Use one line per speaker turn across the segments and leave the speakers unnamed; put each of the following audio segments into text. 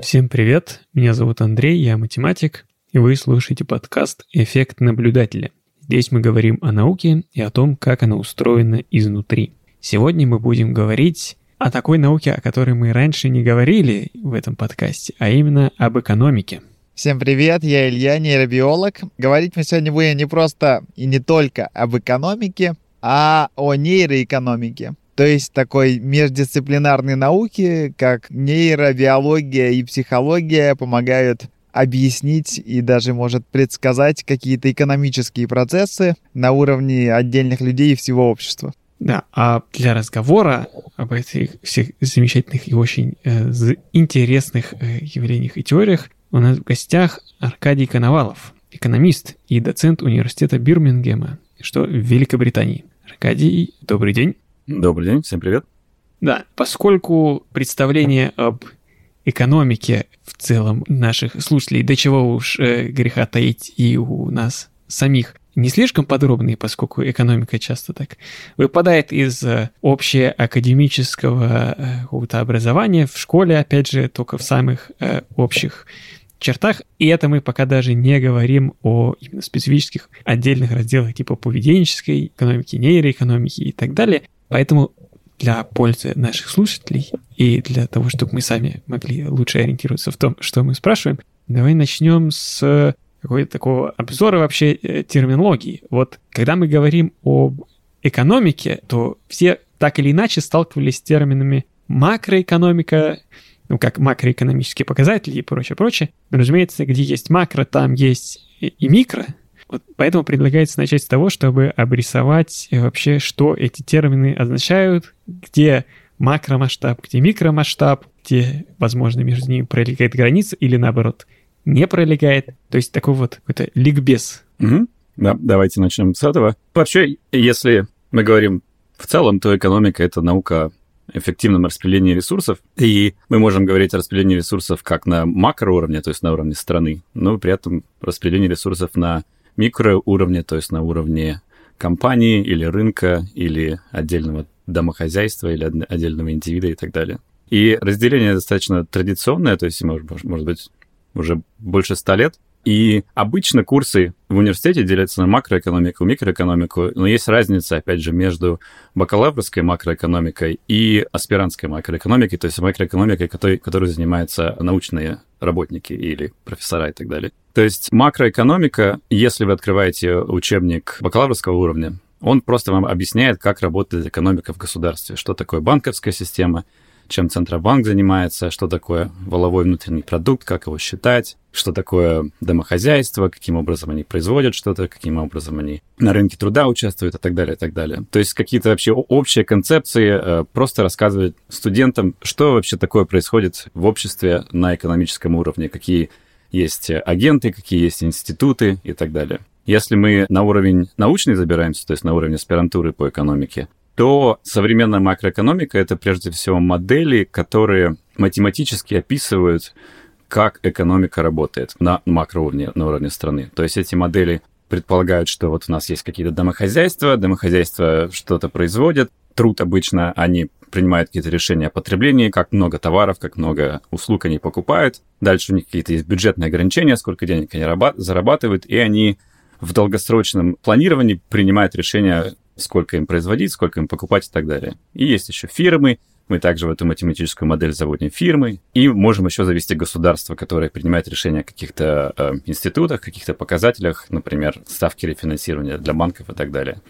Всем привет, меня зовут Андрей, я математик, и вы слушаете подкаст «Эффект наблюдателя». Здесь мы говорим о науке и о том, как она устроена изнутри. Сегодня мы будем говорить о такой науке, о которой мы раньше не говорили в этом подкасте, а именно об экономике.
Всем привет, я Илья, нейробиолог. Говорить мы сегодня будем не просто и не только об экономике, а о нейроэкономике. То есть такой междисциплинарной науки, как нейробиология и психология помогают объяснить и даже может предсказать какие-то экономические процессы на уровне отдельных людей и всего общества.
Да, а для разговора об этих всех замечательных и очень э, интересных э, явлениях и теориях у нас в гостях Аркадий Коновалов, экономист и доцент университета Бирмингема, что в Великобритании. Аркадий, добрый день.
Добрый день, всем привет.
Да, поскольку представление об экономике в целом наших слушателей, до чего уж э, греха таить и у нас самих, не слишком подробные, поскольку экономика часто так выпадает из э, общеакадемического э, какого-то образования в школе, опять же, только в самых э, общих чертах. И это мы пока даже не говорим о именно специфических отдельных разделах типа поведенческой экономики, нейроэкономики и так далее. Поэтому для пользы наших слушателей и для того, чтобы мы сами могли лучше ориентироваться в том, что мы спрашиваем, давай начнем с какого-то такого обзора вообще э, терминологии. Вот когда мы говорим об экономике, то все так или иначе сталкивались с терминами макроэкономика, ну, как макроэкономические показатели и прочее, прочее. Но, разумеется, где есть макро, там есть и микро, вот поэтому предлагается начать с того, чтобы обрисовать э, вообще, что эти термины означают, где макромасштаб, где микромасштаб, где, возможно, между ними пролегает граница или, наоборот, не пролегает. То есть такой вот какой-то ликбез.
Угу. Да, давайте начнем с этого. Вообще, если мы говорим в целом, то экономика — это наука эффективном распределении ресурсов. И мы можем говорить о распределении ресурсов как на макроуровне, то есть на уровне страны, но при этом распределение ресурсов на микроуровне, то есть на уровне компании или рынка, или отдельного домохозяйства, или отдельного индивида и так далее. И разделение достаточно традиционное, то есть, может, может быть, уже больше ста лет. И обычно курсы в университете делятся на макроэкономику, микроэкономику, но есть разница, опять же, между бакалаврской макроэкономикой и аспирантской макроэкономикой, то есть макроэкономикой, которой, которой занимаются научные работники или профессора и так далее. То есть макроэкономика, если вы открываете учебник бакалаврского уровня, он просто вам объясняет, как работает экономика в государстве, что такое банковская система, чем Центробанк занимается, что такое воловой внутренний продукт, как его считать, что такое домохозяйство, каким образом они производят что-то, каким образом они на рынке труда участвуют и так далее, и так далее. То есть какие-то вообще общие концепции, э, просто рассказывать студентам, что вообще такое происходит в обществе на экономическом уровне, какие есть агенты, какие есть институты и так далее. Если мы на уровень научный забираемся, то есть на уровень аспирантуры по экономике, то современная макроэкономика — это прежде всего модели, которые математически описывают, как экономика работает на макроуровне, на уровне страны. То есть эти модели предполагают, что вот у нас есть какие-то домохозяйства, домохозяйства что-то производят, труд обычно они принимают какие-то решения о потреблении, как много товаров, как много услуг они покупают. Дальше у них какие-то есть бюджетные ограничения, сколько денег они зарабатывают, и они в долгосрочном планировании принимают решения, сколько им производить, сколько им покупать и так далее. И есть еще фирмы, мы также в эту математическую модель заводим фирмы, и можем еще завести государство, которое принимает решения о каких-то э, институтах, каких-то показателях, например, ставки рефинансирования для банков и так далее.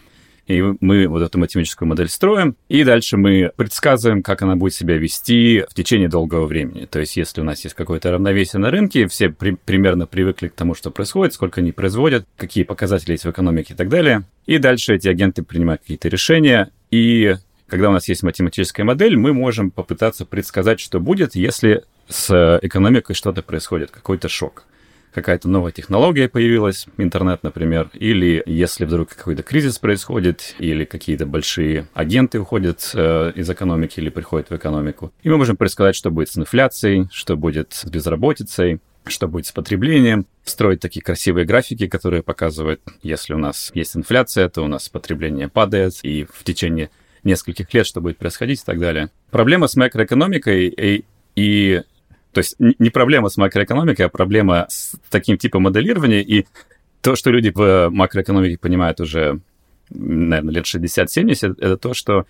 И мы вот эту математическую модель строим, и дальше мы предсказываем, как она будет себя вести в течение долгого времени. То есть, если у нас есть какое-то равновесие на рынке, все при, примерно привыкли к тому, что происходит, сколько они производят, какие показатели есть в экономике и так далее. И дальше эти агенты принимают какие-то решения, и когда у нас есть математическая модель, мы можем попытаться предсказать, что будет, если с экономикой что-то происходит, какой-то шок какая-то новая технология появилась, интернет, например, или если вдруг какой-то кризис происходит, или какие-то большие агенты уходят э, из экономики или приходят в экономику. И мы можем предсказать, что будет с инфляцией, что будет с безработицей, что будет с потреблением, строить такие красивые графики, которые показывают, если у нас есть инфляция, то у нас потребление падает, и в течение нескольких лет что будет происходить и так далее. Проблема с макроэкономикой и, и То есть не проблема с макроэкономикой, а проблема с таким типом моделирования. И то, что люди в макроэкономике понимают уже, наверное, лет 60-70, это то, что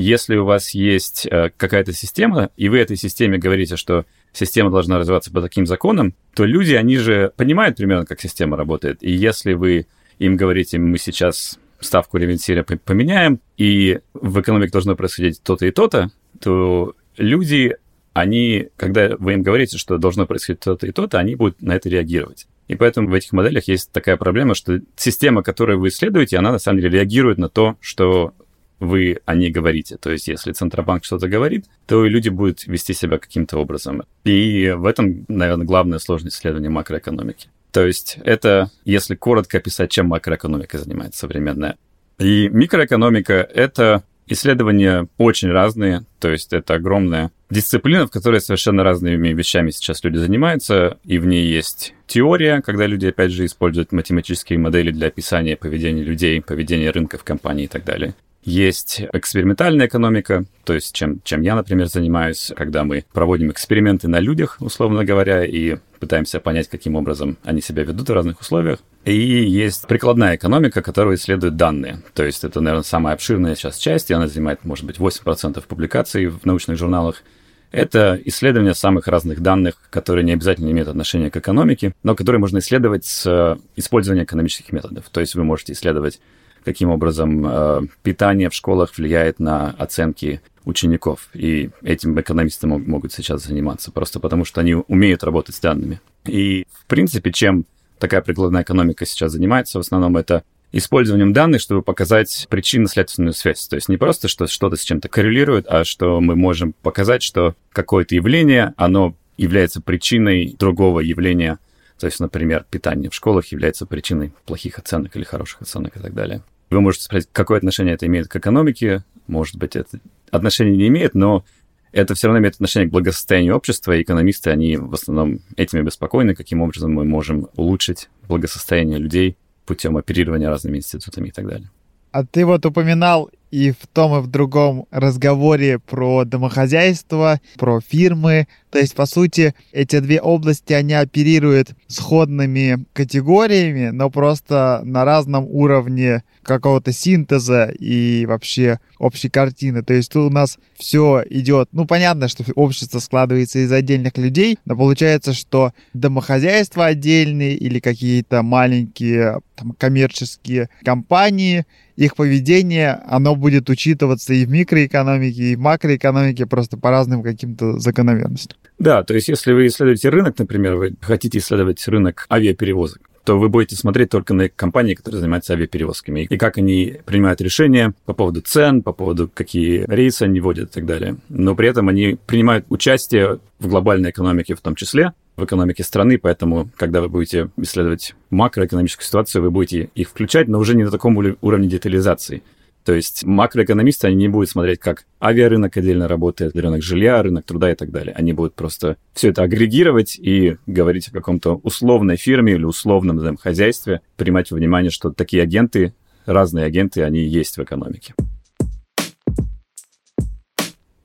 если у вас есть э, какая-то система, и вы этой системе говорите, что система должна развиваться по таким законам, то люди, они же понимают примерно, как система работает. И если вы им говорите, мы сейчас ставку ревенсира поменяем, и в экономике должно происходить то-то и то-то, то люди, они, когда вы им говорите, что должно происходить то-то и то-то, они будут на это реагировать. И поэтому в этих моделях есть такая проблема, что система, которую вы исследуете, она на самом деле реагирует на то, что вы о ней говорите. То есть, если Центробанк что-то говорит, то и люди будут вести себя каким-то образом. И в этом, наверное, главная сложность исследования макроэкономики. То есть это, если коротко описать, чем макроэкономика занимается современная. И микроэкономика — это исследования очень разные, то есть это огромная дисциплина, в которой совершенно разными вещами сейчас люди занимаются, и в ней есть теория, когда люди, опять же, используют математические модели для описания поведения людей, поведения рынков, компаний и так далее. Есть экспериментальная экономика, то есть чем, чем я, например, занимаюсь, когда мы проводим эксперименты на людях, условно говоря, и пытаемся понять, каким образом они себя ведут в разных условиях. И есть прикладная экономика, которая исследует данные. То есть это, наверное, самая обширная сейчас часть, и она занимает, может быть, 8% публикаций в научных журналах. Это исследование самых разных данных, которые не обязательно имеют отношение к экономике, но которые можно исследовать с использованием экономических методов. То есть вы можете исследовать каким образом э, питание в школах влияет на оценки учеников. И этим экономисты могут сейчас заниматься, просто потому что они умеют работать с данными. И, в принципе, чем такая прикладная экономика сейчас занимается, в основном это использованием данных, чтобы показать причинно-следственную связь. То есть не просто, что что-то с чем-то коррелирует, а что мы можем показать, что какое-то явление, оно является причиной другого явления. То есть, например, питание в школах является причиной плохих оценок или хороших оценок и так далее. Вы можете спросить, какое отношение это имеет к экономике. Может быть, это отношение не имеет, но это все равно имеет отношение к благосостоянию общества, и экономисты, они в основном этими беспокойны, каким образом мы можем улучшить благосостояние людей путем оперирования разными институтами и так далее.
А ты вот упоминал и в том, и в другом разговоре про домохозяйство, про фирмы. То есть, по сути, эти две области, они оперируют сходными категориями, но просто на разном уровне какого-то синтеза и вообще общей картины. То есть тут у нас все идет, ну понятно, что общество складывается из отдельных людей, но получается, что домохозяйства отдельные или какие-то маленькие там, коммерческие компании, их поведение, оно будет учитываться и в микроэкономике, и в макроэкономике просто по разным каким-то закономерностям.
Да, то есть если вы исследуете рынок, например, вы хотите исследовать рынок авиаперевозок, то вы будете смотреть только на компании, которые занимаются авиаперевозками, и как они принимают решения по поводу цен, по поводу какие рейсы они вводят и так далее. Но при этом они принимают участие в глобальной экономике в том числе, в экономике страны, поэтому, когда вы будете исследовать макроэкономическую ситуацию, вы будете их включать, но уже не на таком уровне детализации. То есть макроэкономисты, они не будут смотреть, как авиарынок отдельно работает, рынок жилья, рынок труда и так далее. Они будут просто все это агрегировать и говорить о каком-то условной фирме или условном взаимохозяйстве, принимать во внимание, что такие агенты, разные агенты, они есть в экономике.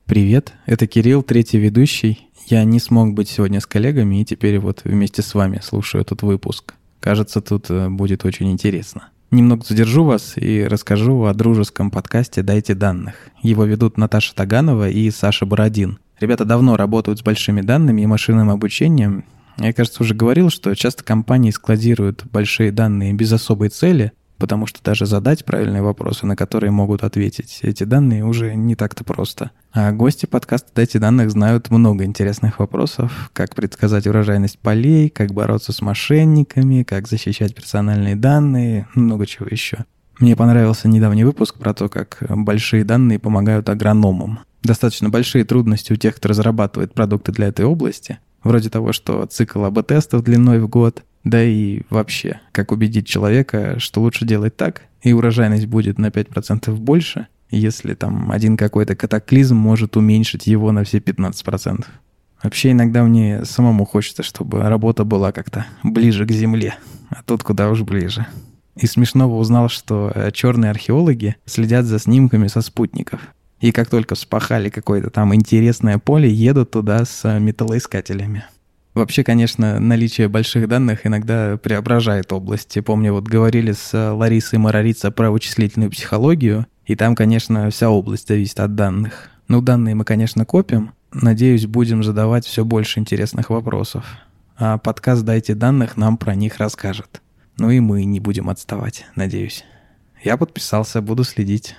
Привет, это Кирилл, третий ведущий. Я не смог быть сегодня с коллегами, и теперь вот вместе с вами слушаю этот выпуск. Кажется, тут э, будет очень интересно. Немного задержу вас и расскажу о дружеском подкасте «Дайте данных». Его ведут Наташа Таганова и Саша Бородин. Ребята давно работают с большими данными и машинным обучением. Я, кажется, уже говорил, что часто компании складируют большие данные без особой цели, потому что даже задать правильные вопросы, на которые могут ответить эти данные, уже не так-то просто. А гости подкаста «Дайте данных» знают много интересных вопросов, как предсказать урожайность полей, как бороться с мошенниками, как защищать персональные данные, много чего еще. Мне понравился недавний выпуск про то, как большие данные помогают агрономам. Достаточно большие трудности у тех, кто разрабатывает продукты для этой области, вроде того, что цикл АБ-тестов длиной в год, да и вообще, как убедить человека, что лучше делать так, и урожайность будет на 5% больше, если там один какой-то катаклизм может уменьшить его на все 15%. Вообще иногда мне самому хочется, чтобы работа была как-то ближе к земле, а тут куда уж ближе. И смешного узнал, что черные археологи следят за снимками со спутников. И как только вспахали какое-то там интересное поле, едут туда с металлоискателями. Вообще, конечно, наличие больших данных иногда преображает области. Помню, вот говорили с Ларисой Марарица про вычислительную психологию, и там, конечно, вся область зависит от данных. Ну, данные мы, конечно, копим. Надеюсь, будем задавать все больше интересных вопросов. А подкаст «Дайте данных» нам про них расскажет. Ну и мы не будем отставать, надеюсь. Я подписался, буду следить.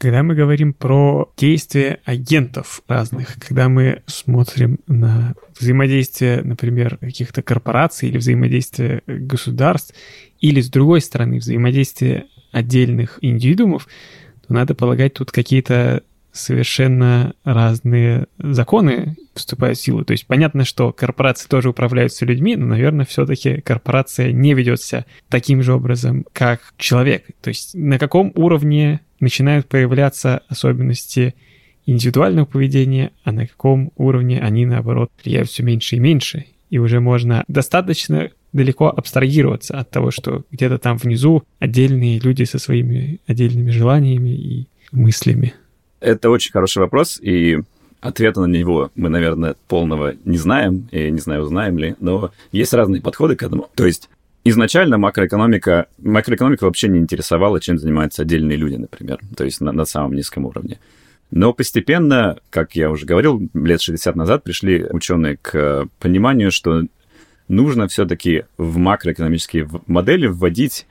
Когда мы говорим про действия агентов разных, когда мы смотрим на взаимодействие, например, каких-то корпораций или взаимодействие государств, или, с другой стороны, взаимодействие отдельных индивидуумов, то надо полагать тут какие-то совершенно разные законы вступают в силу. То есть понятно, что корпорации тоже управляются людьми, но, наверное, все-таки корпорация не ведет себя таким же образом, как человек. То есть на каком уровне начинают появляться особенности индивидуального поведения, а на каком уровне они, наоборот, влияют все меньше и меньше. И уже можно достаточно далеко абстрагироваться от того, что где-то там внизу отдельные люди со своими отдельными желаниями и мыслями.
Это очень хороший вопрос, и ответа на него мы, наверное, полного не знаем, и не знаю, узнаем ли, но есть разные подходы к этому. То есть изначально макроэкономика, макроэкономика вообще не интересовала, чем занимаются отдельные люди, например, то есть на, на самом низком уровне. Но постепенно, как я уже говорил, лет 60 назад пришли ученые к пониманию, что нужно все-таки в макроэкономические модели вводить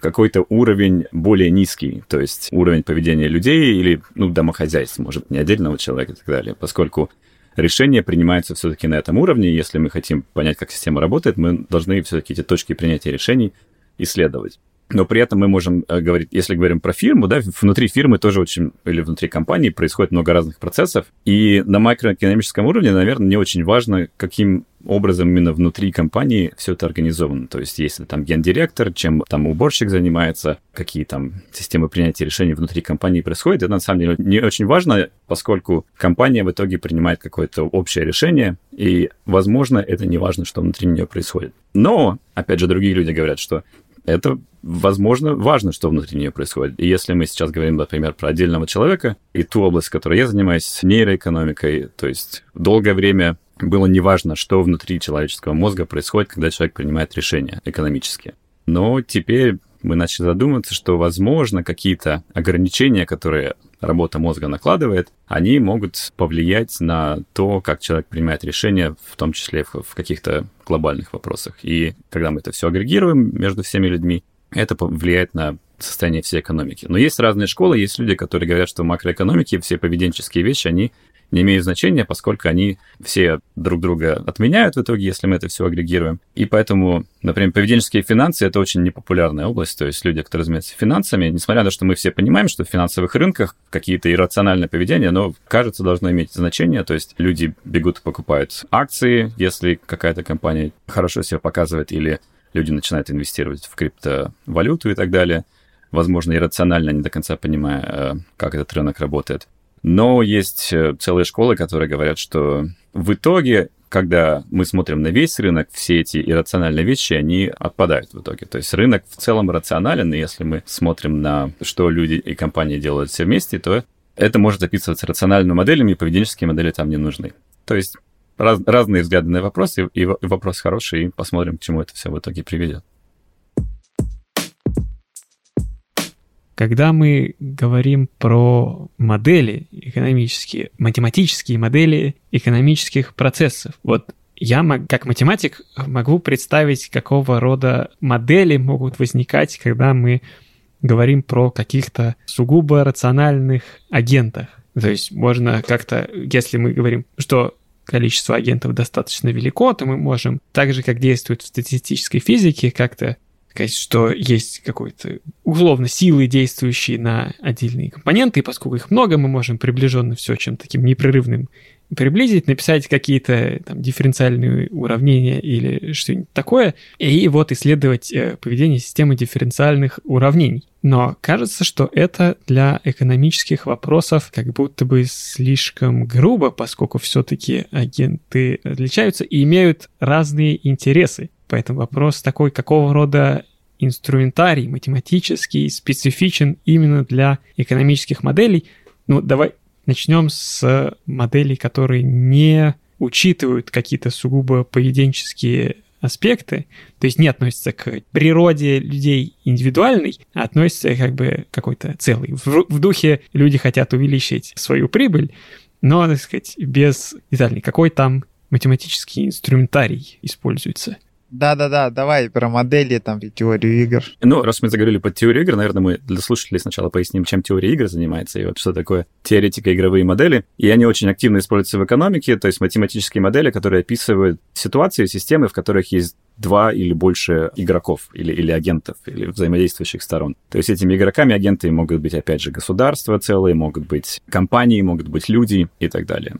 какой-то уровень более низкий, то есть уровень поведения людей или, ну, домохозяйств, может, не отдельного человека и так далее, поскольку решения принимаются все-таки на этом уровне. Если мы хотим понять, как система работает, мы должны все-таки эти точки принятия решений исследовать. Но при этом мы можем э, говорить, если говорим про фирму, да, внутри фирмы тоже очень, или внутри компании происходит много разных процессов. И на макроэкономическом уровне, наверное, не очень важно, каким образом именно внутри компании все это организовано. То есть, если там гендиректор, чем там уборщик занимается, какие там системы принятия решений внутри компании происходят, это на самом деле не очень важно, поскольку компания в итоге принимает какое-то общее решение, и, возможно, это не важно, что внутри нее происходит. Но, опять же, другие люди говорят, что это, возможно, важно, что внутри нее происходит. И если мы сейчас говорим, например, про отдельного человека и ту область, которой я занимаюсь, нейроэкономикой, то есть долгое время было неважно, что внутри человеческого мозга происходит, когда человек принимает решения экономические. Но теперь мы начали задумываться, что, возможно, какие-то ограничения, которые работа мозга накладывает, они могут повлиять на то, как человек принимает решения, в том числе в, в каких-то глобальных вопросах. И когда мы это все агрегируем между всеми людьми, это влияет на состояние всей экономики. Но есть разные школы, есть люди, которые говорят, что в макроэкономике все поведенческие вещи, они не имеют значения, поскольку они все друг друга отменяют в итоге, если мы это все агрегируем. И поэтому, например, поведенческие финансы — это очень непопулярная область, то есть люди, которые занимаются финансами, несмотря на то, что мы все понимаем, что в финансовых рынках какие-то иррациональные поведения, но, кажется, должно иметь значение, то есть люди бегут и покупают акции, если какая-то компания хорошо себя показывает, или люди начинают инвестировать в криптовалюту и так далее, возможно, иррационально, не до конца понимая, э, как этот рынок работает. Но есть э, целые школы, которые говорят, что в итоге, когда мы смотрим на весь рынок, все эти иррациональные вещи, они отпадают в итоге. То есть рынок в целом рационален, и если мы смотрим на что люди и компании делают все вместе, то это может описываться рациональными моделями, и поведенческие модели там не нужны. То есть раз, разные взгляды на вопросы, и, и вопрос хороший, и посмотрим, к чему это все в итоге приведет.
Когда мы говорим про модели экономические, математические модели экономических процессов, вот я как математик могу представить, какого рода модели могут возникать, когда мы говорим про каких-то сугубо рациональных агентах. То есть можно как-то, если мы говорим, что количество агентов достаточно велико, то мы можем, так же, как действует в статистической физике, как-то сказать, что есть какой-то условно силы, действующие на отдельные компоненты, и поскольку их много, мы можем приближенно все чем таким непрерывным приблизить, написать какие-то там дифференциальные уравнения или что-нибудь такое, и вот исследовать э, поведение системы дифференциальных уравнений. Но кажется, что это для экономических вопросов как будто бы слишком грубо, поскольку все-таки агенты отличаются и имеют разные интересы. Поэтому вопрос такой, какого рода инструментарий математический специфичен именно для экономических моделей. Ну, давай начнем с моделей, которые не учитывают какие-то сугубо поведенческие аспекты, то есть не относятся к природе людей индивидуальной, а относятся как бы какой-то целый. В, в духе люди хотят увеличить свою прибыль, но, так сказать, без деталей. Какой там математический инструментарий используется –
да-да-да, давай про модели, там, теорию игр.
Ну, раз мы заговорили под теорию игр, наверное, мы для слушателей сначала поясним, чем теория игр занимается и вот что такое теоретика игровые модели. И они очень активно используются в экономике, то есть математические модели, которые описывают ситуации, системы, в которых есть два или больше игроков или, или агентов, или взаимодействующих сторон. То есть этими игроками агенты могут быть, опять же, государства целые, могут быть компании, могут быть люди и так далее.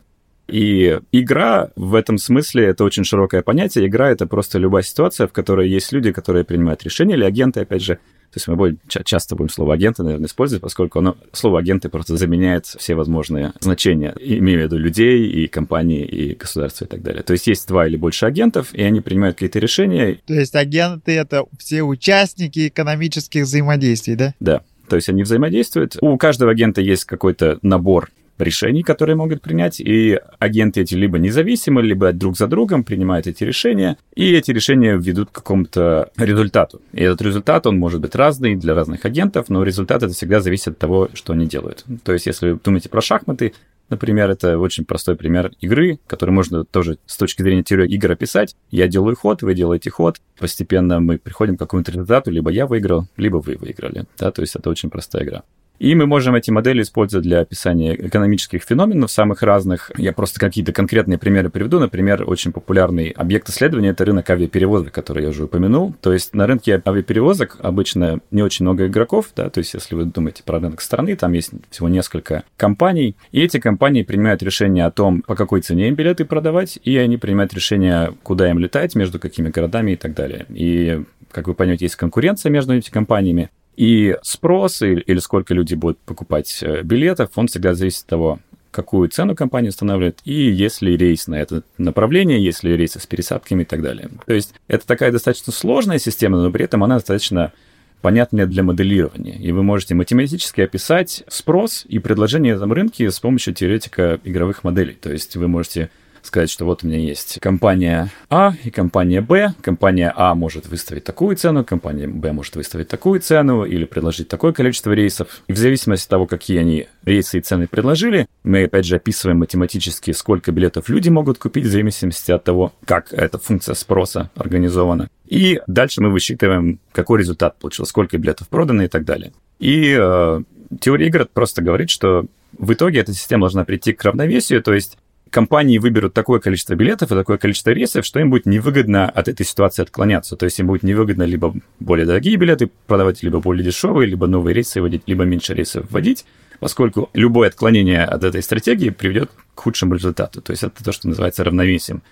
И игра в этом смысле это очень широкое понятие. Игра это просто любая ситуация, в которой есть люди, которые принимают решения, или агенты, опять же. То есть мы будем, часто будем слово агенты, наверное, использовать, поскольку оно, слово агенты просто заменяет все возможные значения, имея в виду людей, и компании, и государства, и так далее. То есть есть два или больше агентов, и они принимают какие-то решения.
То есть агенты — это все участники экономических взаимодействий, да?
Да. То есть они взаимодействуют. У каждого агента есть какой-то набор решений, которые могут принять, и агенты эти либо независимы, либо друг за другом принимают эти решения, и эти решения ведут к какому-то результату. И этот результат, он может быть разный для разных агентов, но результат это всегда зависит от того, что они делают. То есть, если вы думаете про шахматы, Например, это очень простой пример игры, который можно тоже с точки зрения теории игр описать. Я делаю ход, вы делаете ход. Постепенно мы приходим к какому-то результату, либо я выиграл, либо вы выиграли. Да, то есть это очень простая игра. И мы можем эти модели использовать для описания экономических феноменов самых разных. Я просто какие-то конкретные примеры приведу. Например, очень популярный объект исследования — это рынок авиаперевозок, который я уже упомянул. То есть на рынке авиаперевозок обычно не очень много игроков, да, то есть если вы думаете про рынок страны, там есть всего несколько компаний, и эти компании принимают решение о том, по какой цене им билеты продавать, и они принимают решение, куда им летать, между какими городами и так далее. И как вы поймете, есть конкуренция между этими компаниями. И спрос или, или сколько люди будут покупать э, билетов, он всегда зависит от того, какую цену компания устанавливает, и есть ли рейс на это направление, есть ли рейсы с пересадками и так далее. То есть это такая достаточно сложная система, но при этом она достаточно понятная для моделирования. И вы можете математически описать спрос и предложение на рынке с помощью теоретика игровых моделей. То есть вы можете сказать, что вот у меня есть компания А и компания Б. Компания А может выставить такую цену, компания Б может выставить такую цену или предложить такое количество рейсов. И в зависимости от того, какие они рейсы и цены предложили, мы опять же описываем математически, сколько билетов люди могут купить в зависимости от того, как эта функция спроса организована. И дальше мы высчитываем, какой результат получил, сколько билетов продано и так далее. И э, теория игр просто говорит, что в итоге эта система должна прийти к равновесию, то есть компании выберут такое количество билетов и такое количество рейсов, что им будет невыгодно от этой ситуации отклоняться. То есть им будет невыгодно либо более дорогие билеты продавать, либо более дешевые, либо новые рейсы вводить, либо меньше рейсов вводить, поскольку любое отклонение от этой стратегии приведет к худшему результату. То есть это то, что называется равновесием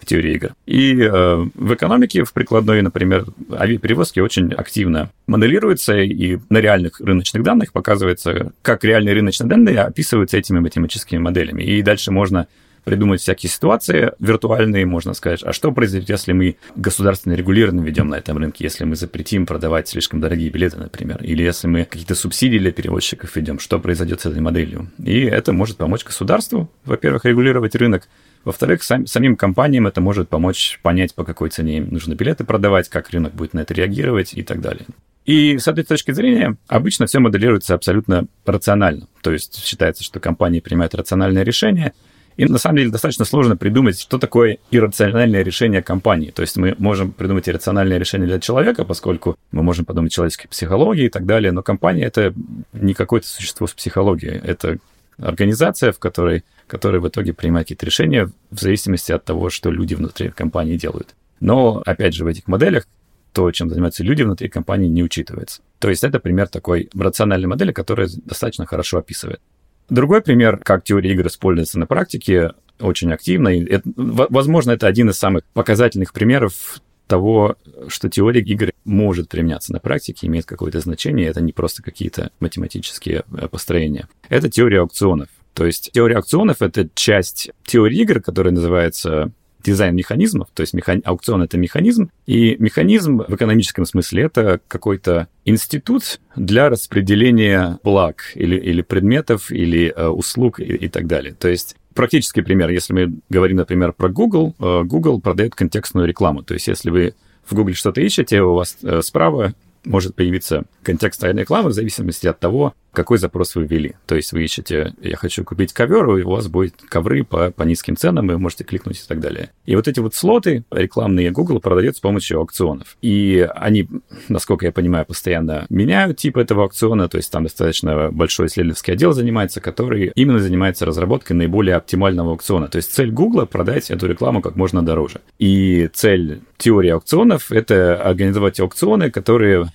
в теории игр. И э, в экономике, в прикладной, например, авиаперевозки очень активно моделируются, и на реальных рыночных данных показывается, как реальные рыночные данные описываются этими математическими моделями. И дальше можно придумать всякие ситуации виртуальные, можно сказать, а что произойдет, если мы государственно регулированно ведем на этом рынке, если мы запретим продавать слишком дорогие билеты, например, или если мы какие-то субсидии для перевозчиков ведем, что произойдет с этой моделью. И это может помочь государству, во-первых, регулировать рынок, во-вторых, сам, самим компаниям это может помочь понять, по какой цене им нужно билеты продавать, как рынок будет на это реагировать и так далее. И с этой точки зрения обычно все моделируется абсолютно рационально. То есть считается, что компании принимают рациональное решение, и на самом деле достаточно сложно придумать, что такое иррациональное решение компании. То есть мы можем придумать иррациональное решение для человека, поскольку мы можем подумать о человеческой психологии и так далее, но компания — это не какое-то существо с психологией. Это организация, в которой, которая в итоге принимает какие-то решения в зависимости от того, что люди внутри компании делают. Но, опять же, в этих моделях то, чем занимаются люди внутри компании, не учитывается. То есть это пример такой рациональной модели, которая достаточно хорошо описывает. Другой пример, как теория игр используется на практике очень активно. И это, возможно, это один из самых показательных примеров того, что теория игр может применяться на практике, имеет какое-то значение, это не просто какие-то математические э, построения. Это теория аукционов. То есть теория аукционов — это часть теории игр, которая называется дизайн механизмов, то есть механ... аукцион — это механизм, и механизм в экономическом смысле — это какой-то институт для распределения благ или, или предметов, или э, услуг и, и так далее. То есть практический пример, если мы говорим, например, про Google, э, Google продает контекстную рекламу. То есть если вы в Google что-то ищете, у вас э, справа может появиться контекстная реклама в зависимости от того, какой запрос вы ввели. То есть вы ищете, я хочу купить ковер, и у вас будет ковры по, по низким ценам, и вы можете кликнуть и так далее. И вот эти вот слоты рекламные Google продает с помощью аукционов. И они, насколько я понимаю, постоянно меняют тип этого аукциона, то есть там достаточно большой исследовательский отдел занимается, который именно занимается разработкой наиболее оптимального аукциона. То есть цель Google продать эту рекламу как можно дороже. И цель теории аукционов — это организовать аукционы, которые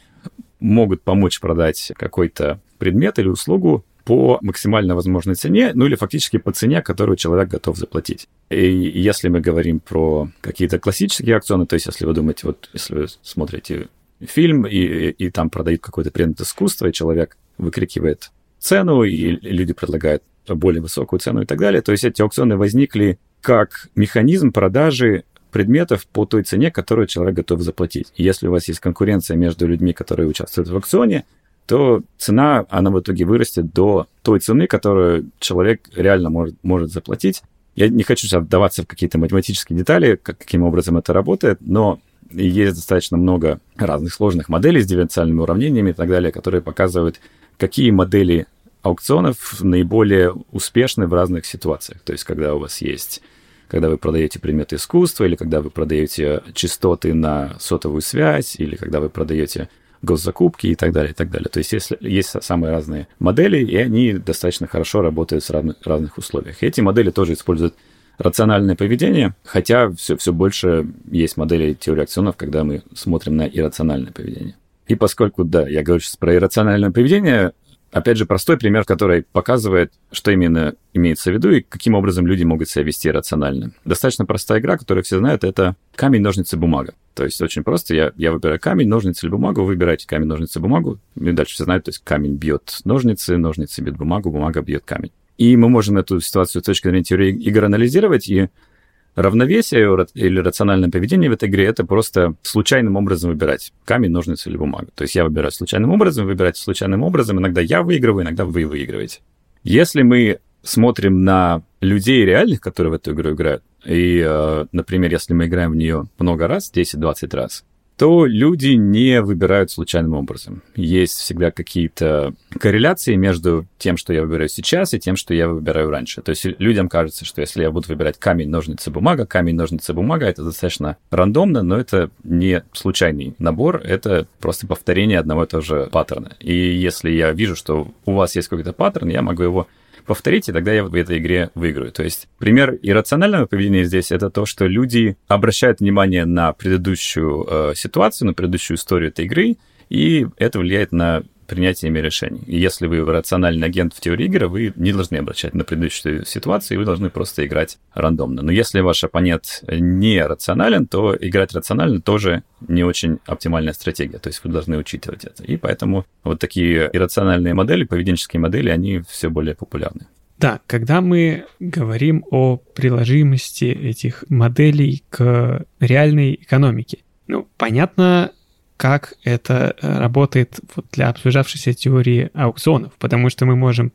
могут помочь продать какой-то предмет или услугу по максимально возможной цене, ну или фактически по цене, которую человек готов заплатить. И если мы говорим про какие-то классические аукционы, то есть если вы думаете, вот если вы смотрите фильм, и, и, и там продают какой-то предмет искусства, и человек выкрикивает цену, и люди предлагают более высокую цену и так далее, то есть эти аукционы возникли как механизм продажи предметов по той цене, которую человек готов заплатить. И если у вас есть конкуренция между людьми, которые участвуют в аукционе, то цена, она в итоге вырастет до той цены, которую человек реально может, может заплатить. Я не хочу сейчас вдаваться в какие-то математические детали, как, каким образом это работает, но есть достаточно много разных сложных моделей с дифференциальными уравнениями и так далее, которые показывают, какие модели аукционов наиболее успешны в разных ситуациях. То есть, когда у вас есть когда вы продаете предметы искусства, или когда вы продаете частоты на сотовую связь, или когда вы продаете госзакупки и так далее, и так далее. То есть есть, есть самые разные модели, и они достаточно хорошо работают в разных, разных условиях. Эти модели тоже используют рациональное поведение, хотя все, все больше есть модели теории акционов, когда мы смотрим на иррациональное поведение. И поскольку, да, я говорю сейчас про иррациональное поведение, Опять же, простой пример, который показывает, что именно имеется в виду и каким образом люди могут себя вести рационально. Достаточно простая игра, которую все знают, это камень, ножницы, бумага. То есть очень просто, я, я выбираю камень, ножницы или бумагу, вы выбираете камень, ножницы, бумагу, и дальше все знают, то есть камень бьет ножницы, ножницы бьет бумагу, бумага бьет камень. И мы можем эту ситуацию с точки зрения теории игр анализировать и Равновесие или рациональное поведение в этой игре — это просто случайным образом выбирать камень, ножницы или бумагу. То есть я выбираю случайным образом, выбираете случайным образом. Иногда я выигрываю, иногда вы выигрываете. Если мы смотрим на людей реальных, которые в эту игру играют, и, э, например, если мы играем в нее много раз, 10-20 раз, то люди не выбирают случайным образом. Есть всегда какие-то корреляции между тем, что я выбираю сейчас, и тем, что я выбираю раньше. То есть людям кажется, что если я буду выбирать камень, ножницы, бумага, камень, ножницы, бумага, это достаточно рандомно, но это не случайный набор, это просто повторение одного и того же паттерна. И если я вижу, что у вас есть какой-то паттерн, я могу его повторить, и тогда я в этой игре выиграю. То есть пример иррационального поведения здесь это то, что люди обращают внимание на предыдущую э, ситуацию, на предыдущую историю этой игры, и это влияет на принятиями решений. И если вы рациональный агент в теории игры, вы не должны обращать на предыдущую ситуацию, вы должны просто играть рандомно. Но если ваш оппонент не рационален, то играть рационально тоже не очень оптимальная стратегия. То есть вы должны учитывать это. И поэтому вот такие иррациональные модели, поведенческие модели, они все более популярны.
Да, когда мы говорим о приложимости этих моделей к реальной экономике, ну, понятно, как это э, работает для обсуждавшейся теории аукционов, потому что мы можем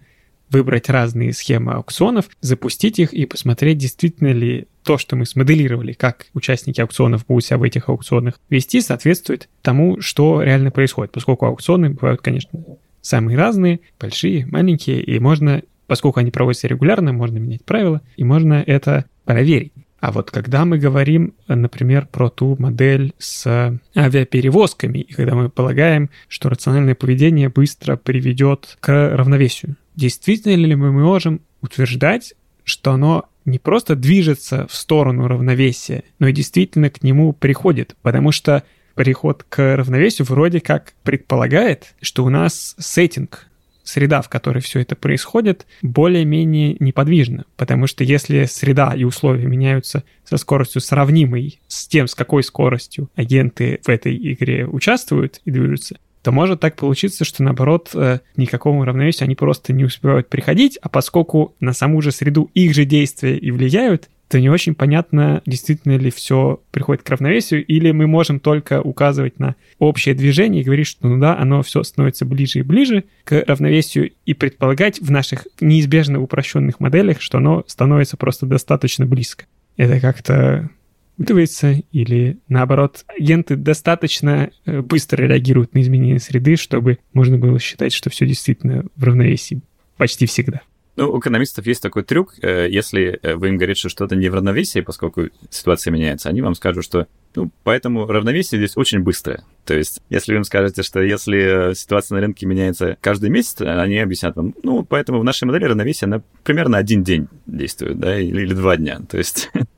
выбрать разные схемы аукционов, запустить их и посмотреть, действительно ли то, что мы смоделировали, как участники аукционов будут себя в этих аукционах вести, соответствует тому, что реально происходит, поскольку аукционы бывают, конечно, самые разные, большие, маленькие, и можно, поскольку они проводятся регулярно, можно менять правила, и можно это проверить. А вот когда мы говорим, например, про ту модель с авиаперевозками, и когда мы полагаем, что рациональное поведение быстро приведет к равновесию, действительно ли мы можем утверждать, что оно не просто движется в сторону равновесия, но и действительно к нему приходит, потому что приход к равновесию вроде как предполагает, что у нас сеттинг, среда, в которой все это происходит, более-менее неподвижна. Потому что если среда и условия меняются со скоростью сравнимой с тем, с какой скоростью агенты в этой игре участвуют и движутся, то может так получиться, что наоборот э, никакому равновесию они просто не успевают приходить, а поскольку на саму же среду их же действия и влияют, то не очень понятно, действительно ли все приходит к равновесию, или мы можем только указывать на общее движение и говорить, что ну да, оно все становится ближе и ближе к равновесию, и предполагать в наших неизбежно упрощенных моделях, что оно становится просто достаточно близко. Это как-то учитывается, или наоборот, агенты достаточно э, быстро реагируют на изменения среды, чтобы можно было считать, что все действительно в равновесии почти всегда.
Ну, у экономистов есть такой трюк. Э, если э, вы им говорите, что что-то не в равновесии, поскольку ситуация меняется, они вам скажут, что ну, поэтому равновесие здесь очень быстрое. То есть, если вы им скажете, что если ситуация на рынке меняется каждый месяц, они объяснят вам, ну, поэтому в нашей модели равновесие, она примерно один день действует, да, или, или два дня. То есть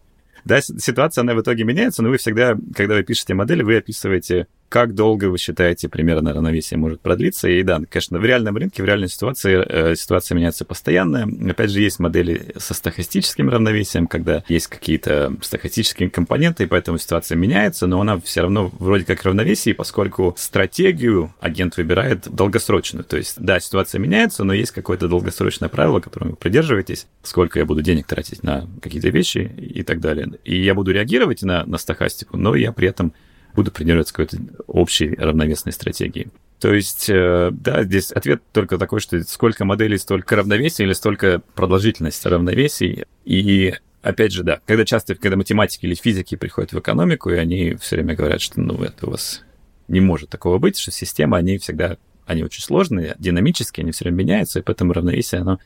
Да, ситуация, она в итоге меняется, но вы всегда, когда вы пишете модель, вы описываете как долго вы считаете примерно равновесие может продлиться? И да, конечно, в реальном рынке, в реальной ситуации э, ситуация меняется постоянно. Опять же, есть модели со стахастическим равновесием, когда есть какие-то стахастические компоненты, и поэтому ситуация меняется, но она все равно вроде как равновесие, поскольку стратегию агент выбирает долгосрочную. То есть, да, ситуация меняется, но есть какое-то долгосрочное правило, которым вы придерживаетесь, сколько я буду денег тратить на какие-то вещи и так далее. И я буду реагировать на, на стахастику, но я при этом буду придерживаться какой-то общей равновесной стратегии. То есть, э, да, здесь ответ только такой, что сколько моделей, столько равновесия или столько продолжительность равновесий. И опять же, да, когда часто, когда математики или физики приходят в экономику, и они все время говорят, что, ну, это у вас не может такого быть, что системы, они всегда, они очень сложные, динамические, они все время меняются, и поэтому равновесие, оно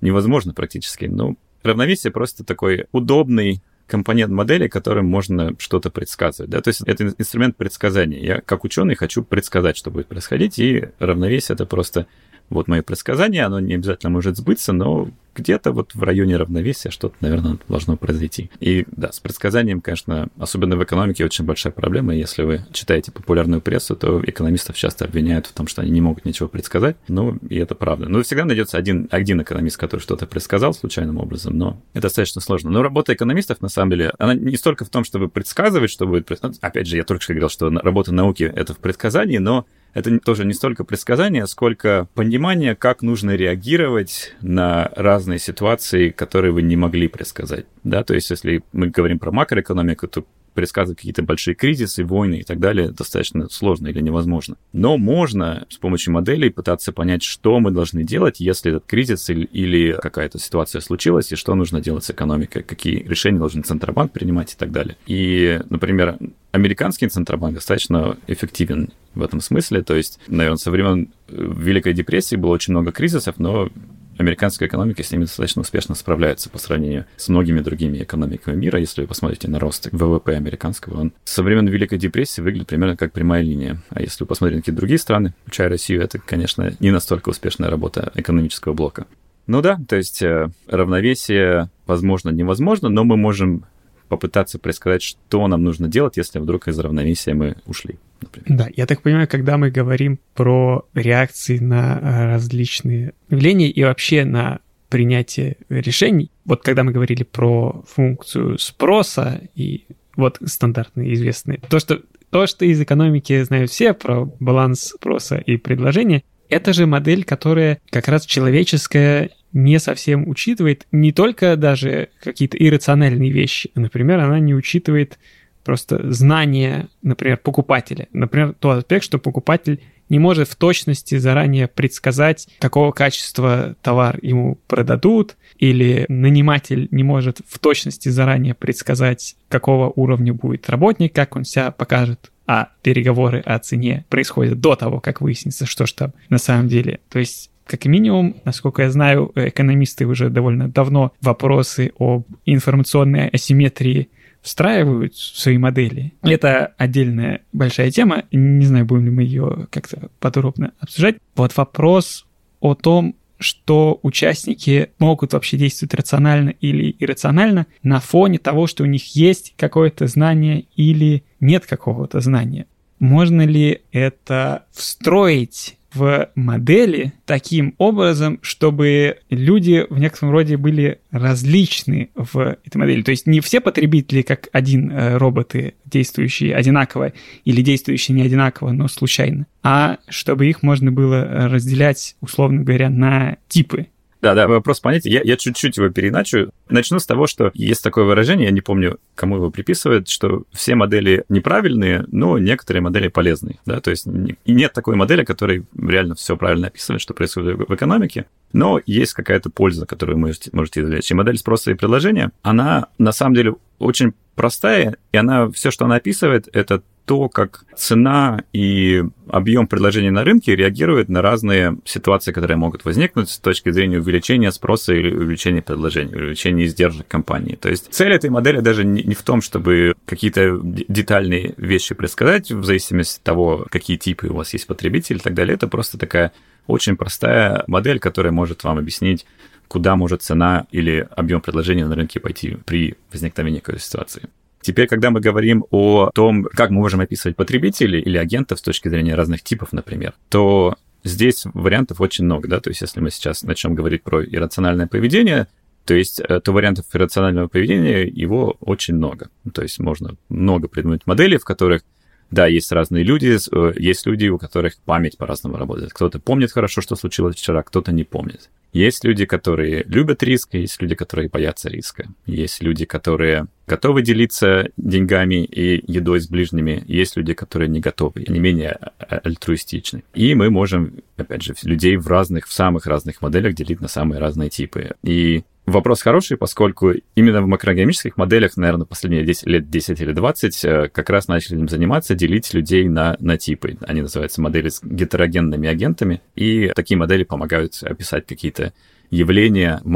невозможно практически. Ну, равновесие просто такой удобный компонент модели, которым можно что-то предсказывать. Да? То есть это инструмент предсказания. Я как ученый хочу предсказать, что будет происходить, и равновесие это просто вот мое предсказание, оно не обязательно может сбыться, но где-то вот в районе равновесия что-то, наверное, должно произойти. И да, с предсказанием, конечно, особенно в экономике очень большая проблема. Если вы читаете популярную прессу, то экономистов часто обвиняют в том, что они не могут ничего предсказать. Ну, и это правда. Но всегда найдется один, один экономист, который что-то предсказал случайным образом, но это достаточно сложно. Но работа экономистов, на самом деле, она не столько в том, чтобы предсказывать, что будет... Опять же, я только что говорил, что работа науки — это в предсказании, но это тоже не столько предсказание, сколько понимание, как нужно реагировать на разные ситуации, которые вы не могли предсказать. Да, то есть если мы говорим про макроэкономику, то предсказывать какие-то большие кризисы, войны и так далее достаточно сложно или невозможно. Но можно с помощью моделей пытаться понять, что мы должны делать, если этот кризис или какая-то ситуация случилась, и что нужно делать с экономикой, какие решения должен Центробанк принимать и так далее. И, например, американский Центробанк достаточно эффективен в этом смысле. То есть, наверное, со времен Великой депрессии было очень много кризисов, но американская экономика с ними достаточно успешно справляется по сравнению с многими другими экономиками мира. Если вы посмотрите на рост ВВП американского, он со времен Великой депрессии выглядит примерно как прямая линия. А если вы посмотрите на какие-то другие страны, включая Россию, это, конечно, не настолько успешная работа экономического блока. Ну да, то есть э, равновесие, возможно, невозможно, но мы можем попытаться предсказать, что нам нужно делать, если вдруг из равновесия мы ушли.
Например. Да, я так понимаю, когда мы говорим про реакции на э, различные явления и вообще на принятие решений, вот когда мы говорили про функцию спроса и вот стандартные известные, то, что то, что из экономики знают все про баланс спроса и предложения, это же модель, которая как раз человеческая не совсем учитывает не только даже какие-то иррациональные вещи. Например, она не учитывает просто знания, например, покупателя. Например, тот аспект, что покупатель не может в точности заранее предсказать, какого качества товар ему продадут, или наниматель не может в точности заранее предсказать, какого уровня будет работник, как он себя покажет а переговоры о цене происходят до того, как выяснится, что же там на самом деле. То есть как минимум, насколько я знаю, экономисты уже довольно давно вопросы об информационной асимметрии встраивают в свои модели. Это отдельная большая тема. Не знаю, будем ли мы ее как-то подробно обсуждать. Вот вопрос о том, что участники могут вообще действовать рационально или иррационально на фоне того, что у них есть какое-то знание или нет какого-то знания. Можно ли это встроить в модели таким образом, чтобы люди в некотором роде были различны в этой модели. То есть не все потребители как один э, роботы, действующие одинаково или действующие не одинаково, но случайно, а чтобы их можно было разделять, условно говоря, на типы
Да-да, вопрос понятия. Я, я чуть-чуть его переначу. Начну с того, что есть такое выражение, я не помню, кому его приписывают, что все модели неправильные, но некоторые модели полезные. Да? То есть нет такой модели, которая реально все правильно описывает, что происходит в экономике, но есть какая-то польза, которую вы можете, можете извлечь. И модель спроса и предложения, она на самом деле очень простая, и она все, что она описывает, это то, как цена и объем предложений на рынке реагируют на разные ситуации, которые могут возникнуть с точки зрения увеличения спроса или увеличения предложений, увеличения издержек компании. То есть цель этой модели даже не в том, чтобы какие-то детальные вещи предсказать в зависимости от того, какие типы у вас есть потребители и так далее. Это просто такая очень простая модель, которая может вам объяснить, куда может цена или объем предложения на рынке пойти при возникновении какой-то ситуации. Теперь, когда мы говорим о том, как мы можем описывать потребителей или агентов с точки зрения разных типов, например, то здесь вариантов очень много, да, то есть если мы сейчас начнем говорить про иррациональное поведение, то есть э, то вариантов иррационального поведения его очень много. То есть можно много придумать моделей, в которых да, есть разные люди, э, есть люди, у которых память по-разному работает. Кто-то помнит хорошо, что случилось вчера, кто-то не помнит. Есть люди, которые любят риск, есть люди, которые боятся риска. Есть люди, которые готовы делиться деньгами и едой с ближними. Есть люди, которые не готовы, не менее альтруистичны. И мы можем, опять же, людей в разных, в самых разных моделях делить на самые разные типы. И Вопрос хороший, поскольку именно в макроэкономических моделях, наверное, последние 10, лет 10 или 20 э, как раз начали им заниматься, делить людей на, на типы. Они называются модели с гетерогенными агентами, и такие модели помогают описать какие-то явления в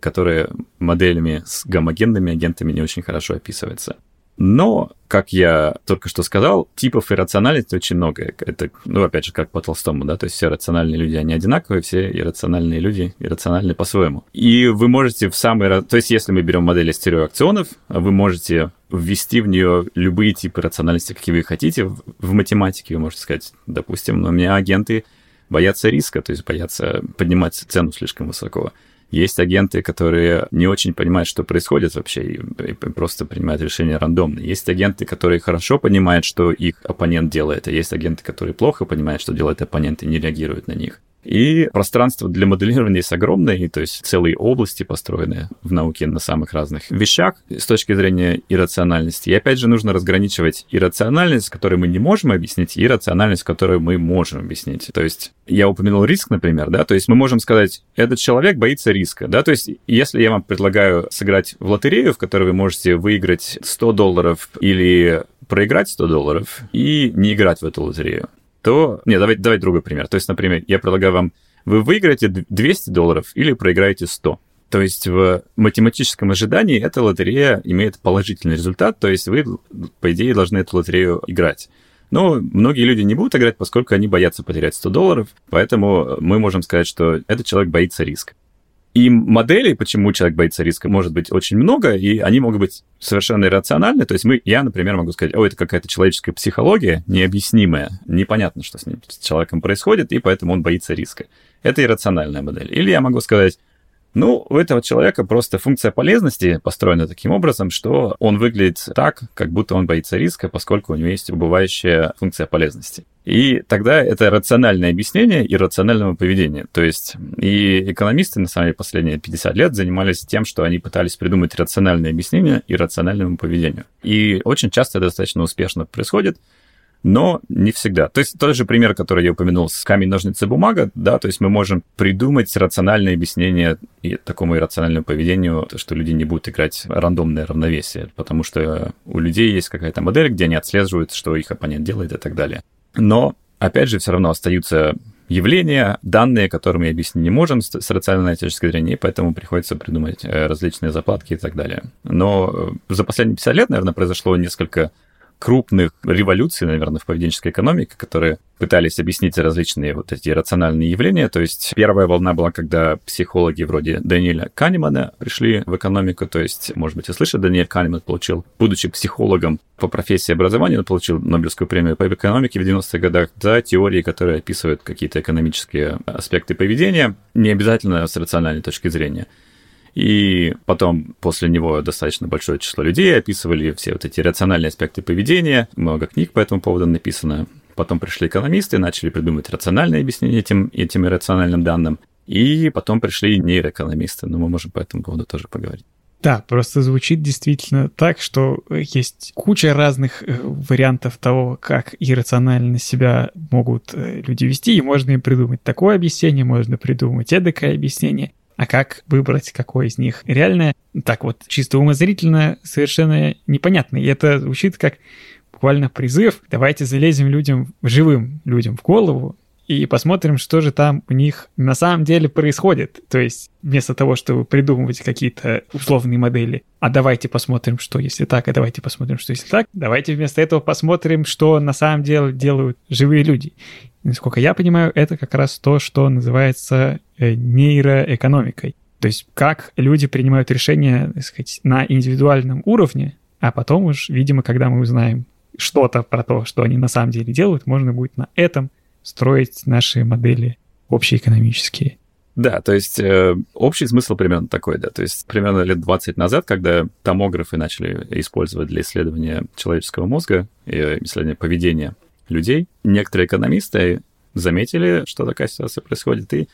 которые моделями с гомогенными агентами не очень хорошо описываются. Но, как я только что сказал, типов иррациональности очень много. Это, ну, опять же, как по Толстому, да, то есть все рациональные люди, они одинаковые, все иррациональные люди иррациональны по-своему. И вы можете в самый... То есть если мы берем модель стереоакционов, вы можете ввести в нее любые типы рациональности, какие вы хотите. В математике вы можете сказать, допустим, у меня агенты боятся риска, то есть боятся поднимать цену слишком высоко. Есть агенты, которые не очень понимают, что происходит вообще, и, и просто принимают решения рандомно. Есть агенты, которые хорошо понимают, что их оппонент делает, а есть агенты, которые плохо понимают, что делает оппонент, и не реагируют на них. И пространство для моделирования есть огромное, и то есть целые области построены в науке на самых разных вещах с точки зрения иррациональности. И опять же нужно разграничивать иррациональность, которую мы не можем объяснить, и рациональность, которую мы можем объяснить. То есть я упомянул риск, например, да, то есть мы можем сказать, этот человек боится риска, да, то есть если я вам предлагаю сыграть в лотерею, в которой вы можете выиграть 100 долларов или проиграть 100 долларов и не играть в эту лотерею, то... Не, давайте, давайте другой пример. То есть, например, я предлагаю вам, вы выиграете 200 долларов или проиграете 100. То есть в математическом ожидании эта лотерея имеет положительный результат, то есть вы, по идее, должны эту лотерею играть. Но многие люди не будут играть, поскольку они боятся потерять 100 долларов, поэтому мы можем сказать, что этот человек боится риска. И моделей, почему человек боится риска, может быть очень много, и они могут быть совершенно иррациональны. То есть мы, я, например, могу сказать, о, это какая-то человеческая психология необъяснимая, непонятно, что с ним, с человеком происходит, и поэтому он боится риска. Это иррациональная модель. Или я могу сказать, ну, у этого человека просто функция полезности построена таким образом, что он выглядит так, как будто он боится риска, поскольку у него есть убывающая функция полезности. И тогда это рациональное объяснение иррационального поведения. То есть и экономисты, на самом деле, последние 50 лет занимались тем, что они пытались придумать рациональное объяснение иррациональному поведению. И очень часто достаточно успешно происходит но не всегда. То есть тот же пример, который я упомянул с камень, ножницы, бумага, да, то есть мы можем придумать рациональное объяснение и такому иррациональному поведению, что люди не будут играть рандомное равновесие, потому что у людей есть какая-то модель, где они отслеживают, что их оппонент делает и так далее. Но, опять же, все равно остаются явления, данные, которые мы объяснить не можем с, точки зрения, и поэтому приходится придумать э, различные заплатки и так далее. Но э, за последние 50 лет, наверное, произошло несколько крупных революций, наверное, в поведенческой экономике, которые пытались объяснить различные вот эти рациональные явления. То есть первая волна была, когда психологи вроде Даниэля Канемана пришли в экономику. То есть, может быть, вы слышали, Даниэль Канеман получил, будучи психологом по профессии образования, он получил Нобелевскую премию по экономике в 90-х годах за теории, которые описывают какие-то экономические аспекты поведения, не обязательно с рациональной точки зрения. И потом после него достаточно большое число людей описывали все вот эти рациональные аспекты поведения. Много книг по этому поводу написано. Потом пришли экономисты, начали придумывать рациональные объяснения этим, этим иррациональным данным. И потом пришли нейроэкономисты, но мы можем по этому поводу тоже поговорить.
Да, просто звучит действительно так, что есть куча разных э, вариантов того, как иррационально себя могут э, люди вести, и можно им придумать такое объяснение, можно придумать эдакое объяснение. А как выбрать, какое из них реальное? Так вот, чисто умозрительно совершенно непонятно. И это звучит как буквально призыв. Давайте залезем людям, живым людям в голову и посмотрим, что же там у них на самом деле происходит. То есть вместо того, чтобы придумывать какие-то условные модели, а давайте посмотрим, что если так, а давайте посмотрим, что если так, давайте вместо этого посмотрим, что на самом деле делают живые люди. Насколько я понимаю, это как раз то, что называется э, нейроэкономикой. То есть как люди принимают решения, так сказать, на индивидуальном уровне, а потом уж, видимо, когда мы узнаем что-то про то, что они на самом деле делают, можно будет на этом строить наши модели общеэкономические.
Да, то есть э, общий смысл примерно такой, да. То есть примерно лет 20 назад, когда томографы начали использовать для исследования человеческого мозга и исследования поведения людей, некоторые экономисты заметили, что такая ситуация происходит, и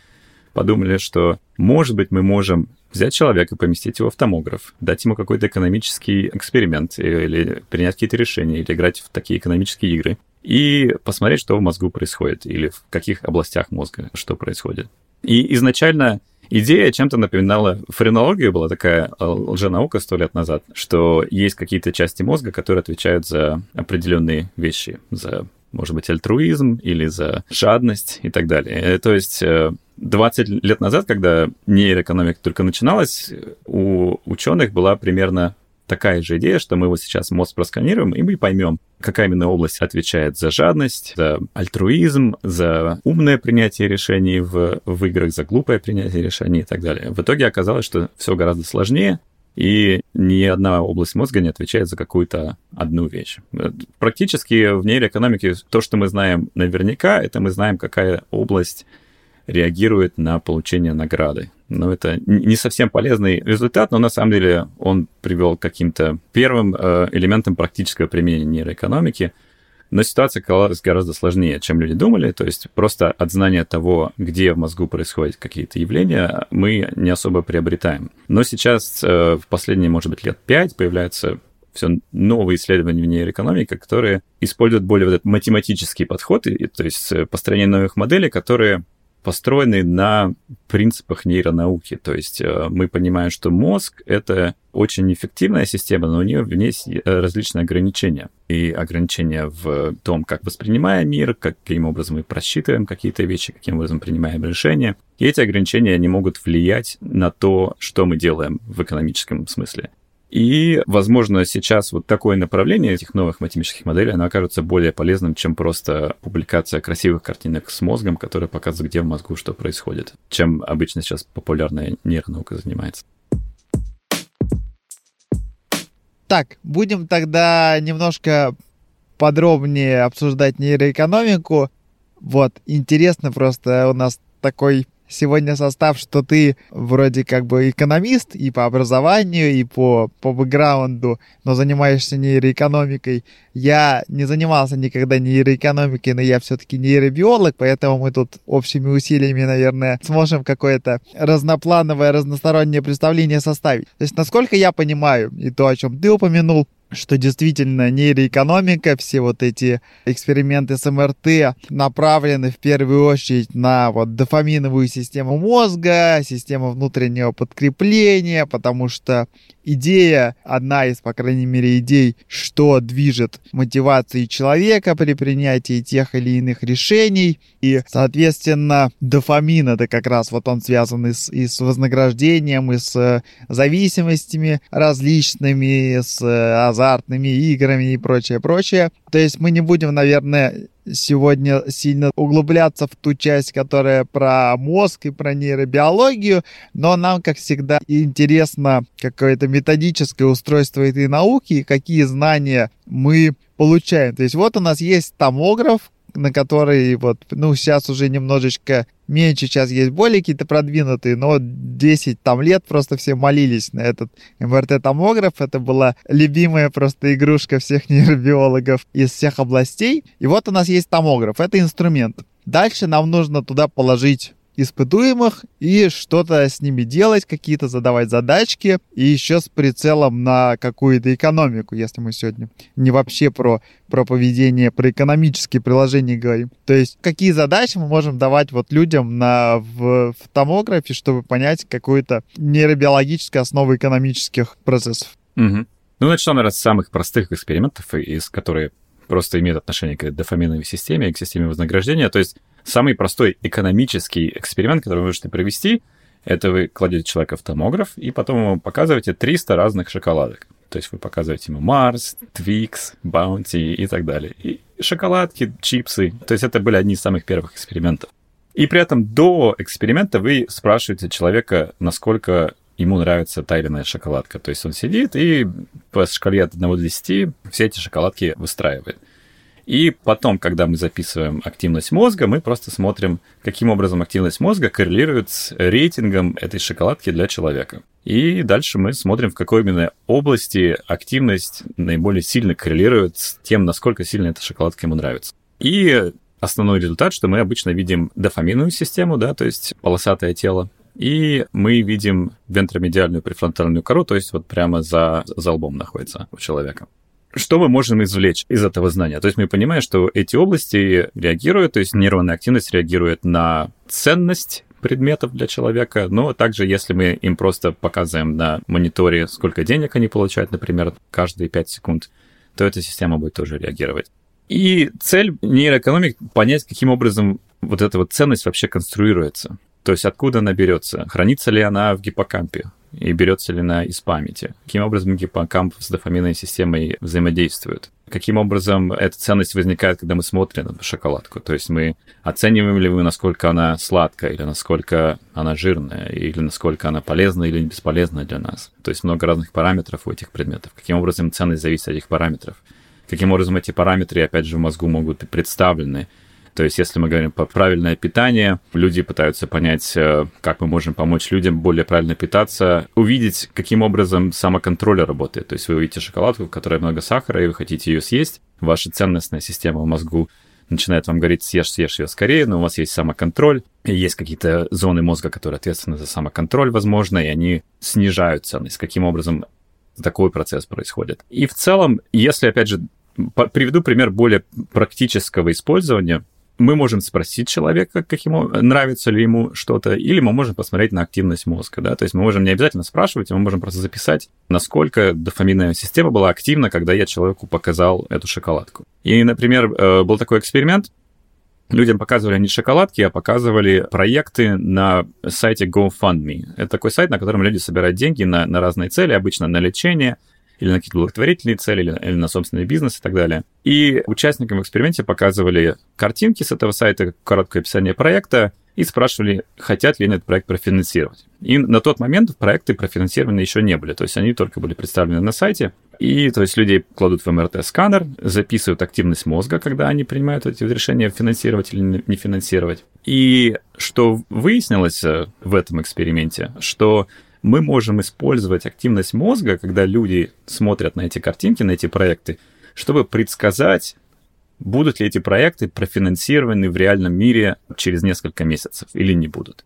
подумали, что, может быть, мы можем взять человека, поместить его в томограф, дать ему какой-то экономический эксперимент или принять какие-то решения, или играть в такие экономические игры и посмотреть, что в мозгу происходит, или в каких областях мозга что происходит. И изначально идея чем-то напоминала френологию, была такая э, лженаука сто лет назад, что есть какие-то части мозга, которые отвечают за определенные вещи, за, может быть, альтруизм или за жадность и так далее. Э, то есть 20 э, лет назад, когда нейроэкономика только начиналась, у ученых была примерно такая же идея, что мы вот сейчас мозг просканируем, и мы поймем, какая именно область отвечает за жадность, за альтруизм, за умное принятие решений в, в играх, за глупое принятие решений и так далее. В итоге оказалось, что все гораздо сложнее, и ни одна область мозга не отвечает за какую-то одну вещь. Практически в нейроэкономике то, что мы знаем наверняка, это мы знаем, какая область реагирует на получение награды. Но это не совсем полезный результат, но на самом деле он привел к каким-то первым э, элементам практического применения нейроэкономики. Но ситуация оказалась гораздо сложнее, чем люди думали. То есть просто от знания того, где в мозгу происходят какие-то явления, мы не особо приобретаем. Но сейчас э, в последние, может быть, лет пять появляются все новые исследования в нейроэкономике, которые используют более вот этот математический подход, и, то есть э, построение новых моделей, которые построены на принципах нейронауки. То есть э, мы понимаем, что мозг — это очень эффективная система, но у нее в ней есть э, различные ограничения. И ограничения в том, как воспринимаем мир, каким образом мы просчитываем какие-то вещи, каким образом принимаем решения. И эти ограничения не могут влиять на то, что мы делаем в экономическом смысле. И, возможно, сейчас вот такое направление этих новых математических моделей, оно окажется более полезным, чем просто публикация красивых картинок с мозгом, которые показывают, где в мозгу что происходит, чем обычно сейчас популярная нейронаука занимается.
Так, будем тогда немножко подробнее обсуждать нейроэкономику. Вот, интересно просто у нас такой сегодня состав, что ты вроде как бы экономист и по образованию, и по, по бэкграунду, но занимаешься нейроэкономикой. Я не занимался никогда нейроэкономикой, но я все-таки нейробиолог, поэтому мы тут общими усилиями, наверное, сможем какое-то разноплановое, разностороннее представление составить. То есть, насколько я понимаю, и то, о чем ты упомянул, что действительно нейроэкономика, все вот эти эксперименты с МРТ направлены в первую очередь на вот дофаминовую систему мозга, систему внутреннего подкрепления, потому что идея, одна из, по крайней мере, идей, что движет мотивацией человека при принятии тех или иных решений. И, соответственно, дофамин это как раз вот он связан и с, и с вознаграждением, и с э, зависимостями различными, с э, азартными играми и прочее, прочее. То есть мы не будем, наверное, сегодня сильно углубляться в ту часть, которая про мозг и про нейробиологию, но нам, как всегда, интересно какое-то методическое устройство этой науки и какие знания мы получаем. То есть вот у нас есть томограф, на который вот, ну, сейчас уже немножечко меньше, сейчас есть более какие-то продвинутые, но 10 там лет просто все молились на этот МРТ-томограф. Это была любимая просто игрушка всех нейробиологов из всех областей. И вот у нас есть томограф, это инструмент. Дальше нам нужно туда положить испытуемых и что-то с ними делать, какие-то задавать задачки, и еще с прицелом на какую-то экономику, если мы сегодня не вообще про, про поведение, про экономические приложения говорим. То есть какие задачи мы можем давать вот людям на, в, в томографе, чтобы понять какую-то нейробиологическую основу экономических процессов.
Угу. Ну, начнем, наверное, с самых простых экспериментов, из которые просто имеют отношение к дофаминовой системе, к системе вознаграждения. То есть самый простой экономический эксперимент, который вы можете провести, это вы кладете человека в томограф, и потом ему показываете 300 разных шоколадок. То есть вы показываете ему Марс, Твикс, Баунти и так далее. И шоколадки, чипсы. То есть это были одни из самых первых экспериментов. И при этом до эксперимента вы спрашиваете человека, насколько ему нравится та или иная шоколадка. То есть он сидит и по шкале от 1 до 10 все эти шоколадки выстраивает. И потом, когда мы записываем активность мозга, мы просто смотрим, каким образом активность мозга коррелирует с рейтингом этой шоколадки для человека. И дальше мы смотрим, в какой именно области активность наиболее сильно коррелирует с тем, насколько сильно эта шоколадка ему нравится. И основной результат, что мы обычно видим дофаминовую систему, да, то есть полосатое тело, и мы видим вентромедиальную префронтальную кору, то есть вот прямо за, за лбом находится у человека. Что мы можем извлечь из этого знания? То есть мы понимаем, что эти области реагируют, то есть нейронная активность реагирует на ценность предметов для человека, но также если мы им просто показываем на мониторе, сколько денег они получают, например, каждые 5 секунд, то эта система будет тоже реагировать. И цель нейроэкономики — понять, каким образом вот эта вот ценность вообще конструируется. То есть откуда она берется? Хранится ли она в гиппокампе? И берется ли она из памяти? Каким образом гиппокамп с дофаминовой системой взаимодействует? Каким образом эта ценность возникает, когда мы смотрим на шоколадку? То есть мы оцениваем ли мы, насколько она сладкая, или насколько она жирная, или насколько она полезна или бесполезна для нас? То есть много разных параметров у этих предметов. Каким образом ценность зависит от этих параметров? Каким образом эти параметры, опять же, в мозгу могут быть представлены? То есть, если мы говорим про правильное питание, люди пытаются понять, э, как мы можем помочь людям более правильно питаться, увидеть, каким образом самоконтроль работает. То есть, вы увидите шоколадку, в которой много сахара, и вы хотите ее съесть, ваша ценностная система в мозгу начинает вам говорить, съешь, съешь ее скорее, но у вас есть самоконтроль, есть какие-то зоны мозга, которые ответственны за самоконтроль, возможно, и они снижают ценность. Каким образом такой процесс происходит. И в целом, если, опять же, приведу пример более практического использования, мы можем спросить человека, как ему, нравится ли ему что-то, или мы можем посмотреть на активность мозга, да, то есть мы можем не обязательно спрашивать, мы можем просто записать, насколько дофаминная система была активна, когда я человеку показал эту шоколадку. И, например, э, был такой эксперимент, людям показывали не шоколадки, а показывали проекты на сайте GoFundMe. Это такой сайт, на котором люди собирают деньги на, на разные цели, обычно на лечение, или на какие-то благотворительные цели, или, или на собственный бизнес и так далее. И участникам в эксперименте показывали картинки с этого сайта, короткое описание проекта, и спрашивали, хотят ли они этот проект профинансировать. И на тот момент проекты профинансированы еще не были, то есть они только были представлены на сайте. И то есть людей кладут в МРТ-сканер, записывают активность мозга, когда они принимают эти решения, финансировать или не финансировать. И что выяснилось э, в этом эксперименте, что мы можем использовать активность мозга, когда люди смотрят на эти картинки, на эти проекты, чтобы предсказать, будут ли эти проекты профинансированы в реальном мире через несколько месяцев или не будут.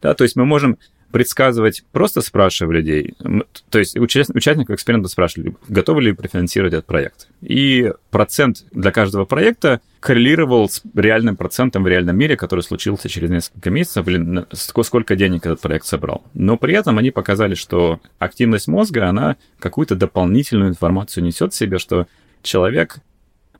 Да, то есть мы можем предсказывать, просто спрашивая людей. То есть участников эксперимента спрашивали, готовы ли профинансировать этот проект. И процент для каждого проекта коррелировал с реальным процентом в реальном мире, который случился через несколько месяцев, или сколько денег этот проект собрал. Но при этом они показали, что активность мозга, она какую-то дополнительную информацию несет в себе, что человек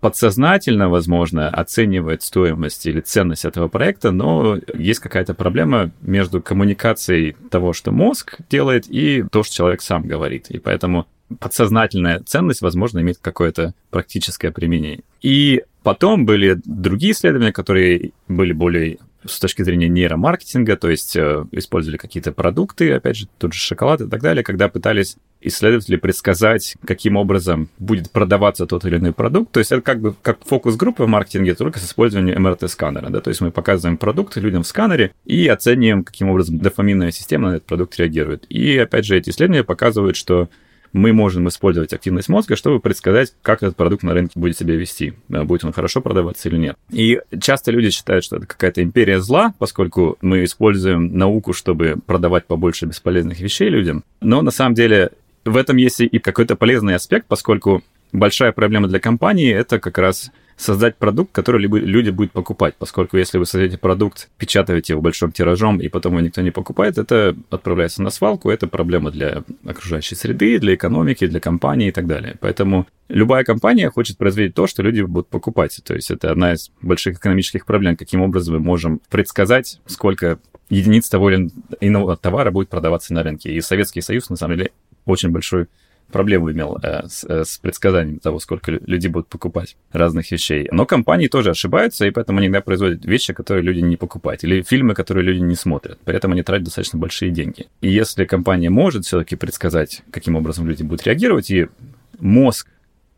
подсознательно, возможно, оценивает стоимость или ценность этого проекта, но есть какая-то проблема между коммуникацией того, что мозг делает, и то, что человек сам говорит. И поэтому подсознательная ценность, возможно, имеет какое-то практическое применение. И потом были другие исследования, которые были более с точки зрения нейромаркетинга, то есть э, использовали какие-то продукты, опять же, тот же шоколад и так далее, когда пытались исследователи предсказать, каким образом будет продаваться тот или иной продукт. То есть это как бы как фокус-группа в маркетинге, только с использованием МРТ-сканера. Да? То есть мы показываем продукты людям в сканере и оцениваем, каким образом дофаминная система на этот продукт реагирует. И опять же, эти исследования показывают, что мы можем использовать активность мозга, чтобы предсказать, как этот продукт на рынке будет себя вести, э, будет он хорошо продаваться или нет. И часто люди считают, что это какая-то империя зла, поскольку мы используем науку, чтобы продавать побольше бесполезных вещей людям. Но на самом деле в этом есть и какой-то полезный аспект, поскольку большая проблема для компании — это как раз создать продукт, который люди будут покупать, поскольку если вы создаете продукт, печатаете его большим тиражом, и потом его никто не покупает, это отправляется на свалку, это проблема для окружающей среды, для экономики, для компании и так далее. Поэтому любая компания хочет производить то, что люди будут покупать. То есть это одна из больших экономических проблем, каким образом мы можем предсказать, сколько единиц того или иного товара будет продаваться на рынке. И Советский Союз, на самом деле, очень большой проблему имел э, с, э, с предсказанием того, сколько люди будут покупать разных вещей. Но компании тоже ошибаются, и поэтому они иногда производят вещи, которые люди не покупают, или фильмы, которые люди не смотрят. При этом они тратят достаточно большие деньги. И если компания может все-таки предсказать, каким образом люди будут реагировать, и мозг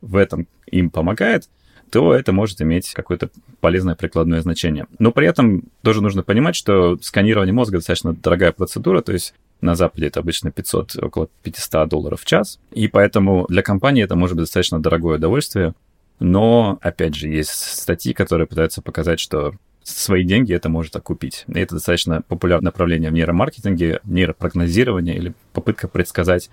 в этом им помогает, то это может иметь какое-то полезное прикладное значение. Но при этом тоже нужно понимать, что сканирование мозга достаточно дорогая процедура, то есть на Западе это обычно 500, около 500 долларов в час. И поэтому для компании это может быть достаточно дорогое удовольствие. Но, опять же, есть статьи, которые пытаются показать, что свои деньги это может окупить. И это достаточно популярное направление в нейромаркетинге, нейропрогнозирование или попытка предсказать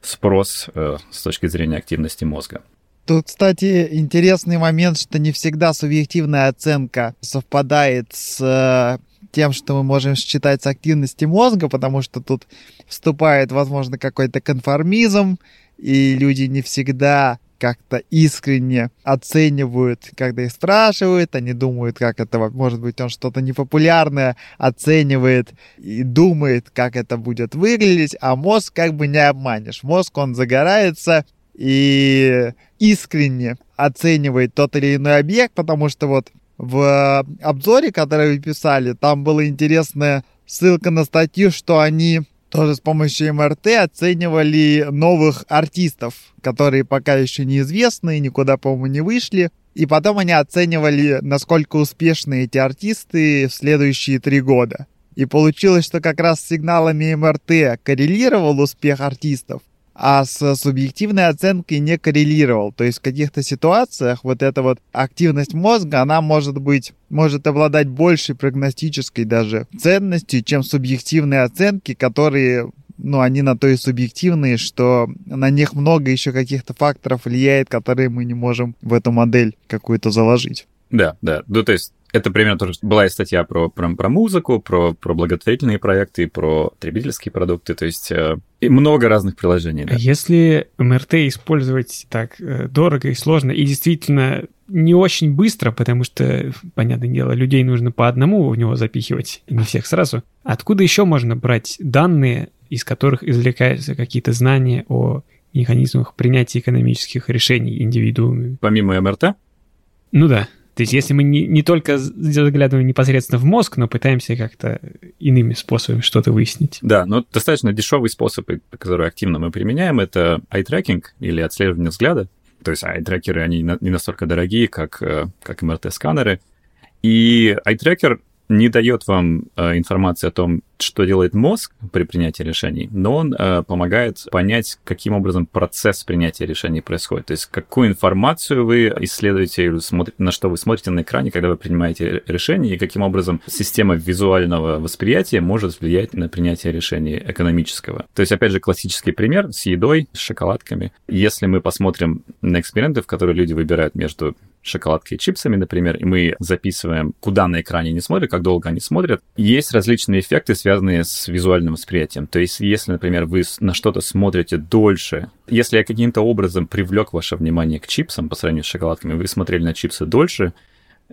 спрос э, с точки зрения активности мозга.
Тут, кстати, интересный момент, что не всегда субъективная оценка совпадает с э, тем, что мы можем считать с активности мозга, потому что тут вступает, возможно, какой-то конформизм, и люди не всегда как-то искренне оценивают, когда их спрашивают, они думают, как это, может быть, он что-то непопулярное оценивает и думает, как это будет выглядеть, а мозг как бы не обманешь. Мозг, он загорается и искренне оценивает тот или иной объект, потому что вот в обзоре, который вы писали, там была интересная ссылка на статью, что они тоже с помощью МРТ оценивали новых артистов, которые пока еще неизвестны, никуда, по-моему, не вышли. И потом они оценивали, насколько успешны эти артисты в следующие три года. И получилось, что как раз с сигналами МРТ коррелировал успех артистов, а с субъективной оценкой не коррелировал. То есть в каких-то ситуациях вот эта вот активность мозга, она может быть, может обладать большей прогностической даже ценностью, чем субъективные оценки, которые ну, они на то и субъективные, что на них много еще каких-то факторов влияет, которые мы не можем в эту модель какую-то заложить.
Да, да. Ну, то есть это примерно тоже была и статья про, про, про музыку, про, про благотворительные проекты, про потребительские продукты, то есть э, и много разных приложений. Да.
Если МРТ использовать так э, дорого и сложно, и действительно не очень быстро, потому что, понятное дело, людей нужно по одному в него запихивать, не всех сразу. Откуда еще можно брать данные, из которых извлекаются какие-то знания о механизмах принятия экономических решений индивидуумами?
Помимо МРТ?
Ну да. То есть если мы не, не только заглядываем непосредственно в мозг, но пытаемся как-то иными способами что-то выяснить.
Да, но достаточно дешевый способ, который активно мы применяем, это eye-tracking или отслеживание взгляда. То есть eye-трекеры, они не настолько дорогие, как, э, как МРТ-сканеры. И eye-tracker не дает вам э, информации о том, что делает мозг при принятии решений, но он э, помогает понять, каким образом процесс принятия решений происходит. То есть какую информацию вы исследуете, или смотрите, на что вы смотрите на экране, когда вы принимаете решение, и каким образом система визуального восприятия может влиять на принятие решений экономического. То есть, опять же, классический пример с едой, с шоколадками. Если мы посмотрим на эксперименты, в которые люди выбирают между шоколадкой и чипсами, например, и мы записываем, куда на экране они смотрят, как долго они смотрят, есть различные эффекты, связанные с визуальным восприятием. То есть, если, например, вы на что-то смотрите дольше, если я каким-то образом привлек ваше внимание к чипсам по сравнению с шоколадками, вы смотрели на чипсы дольше,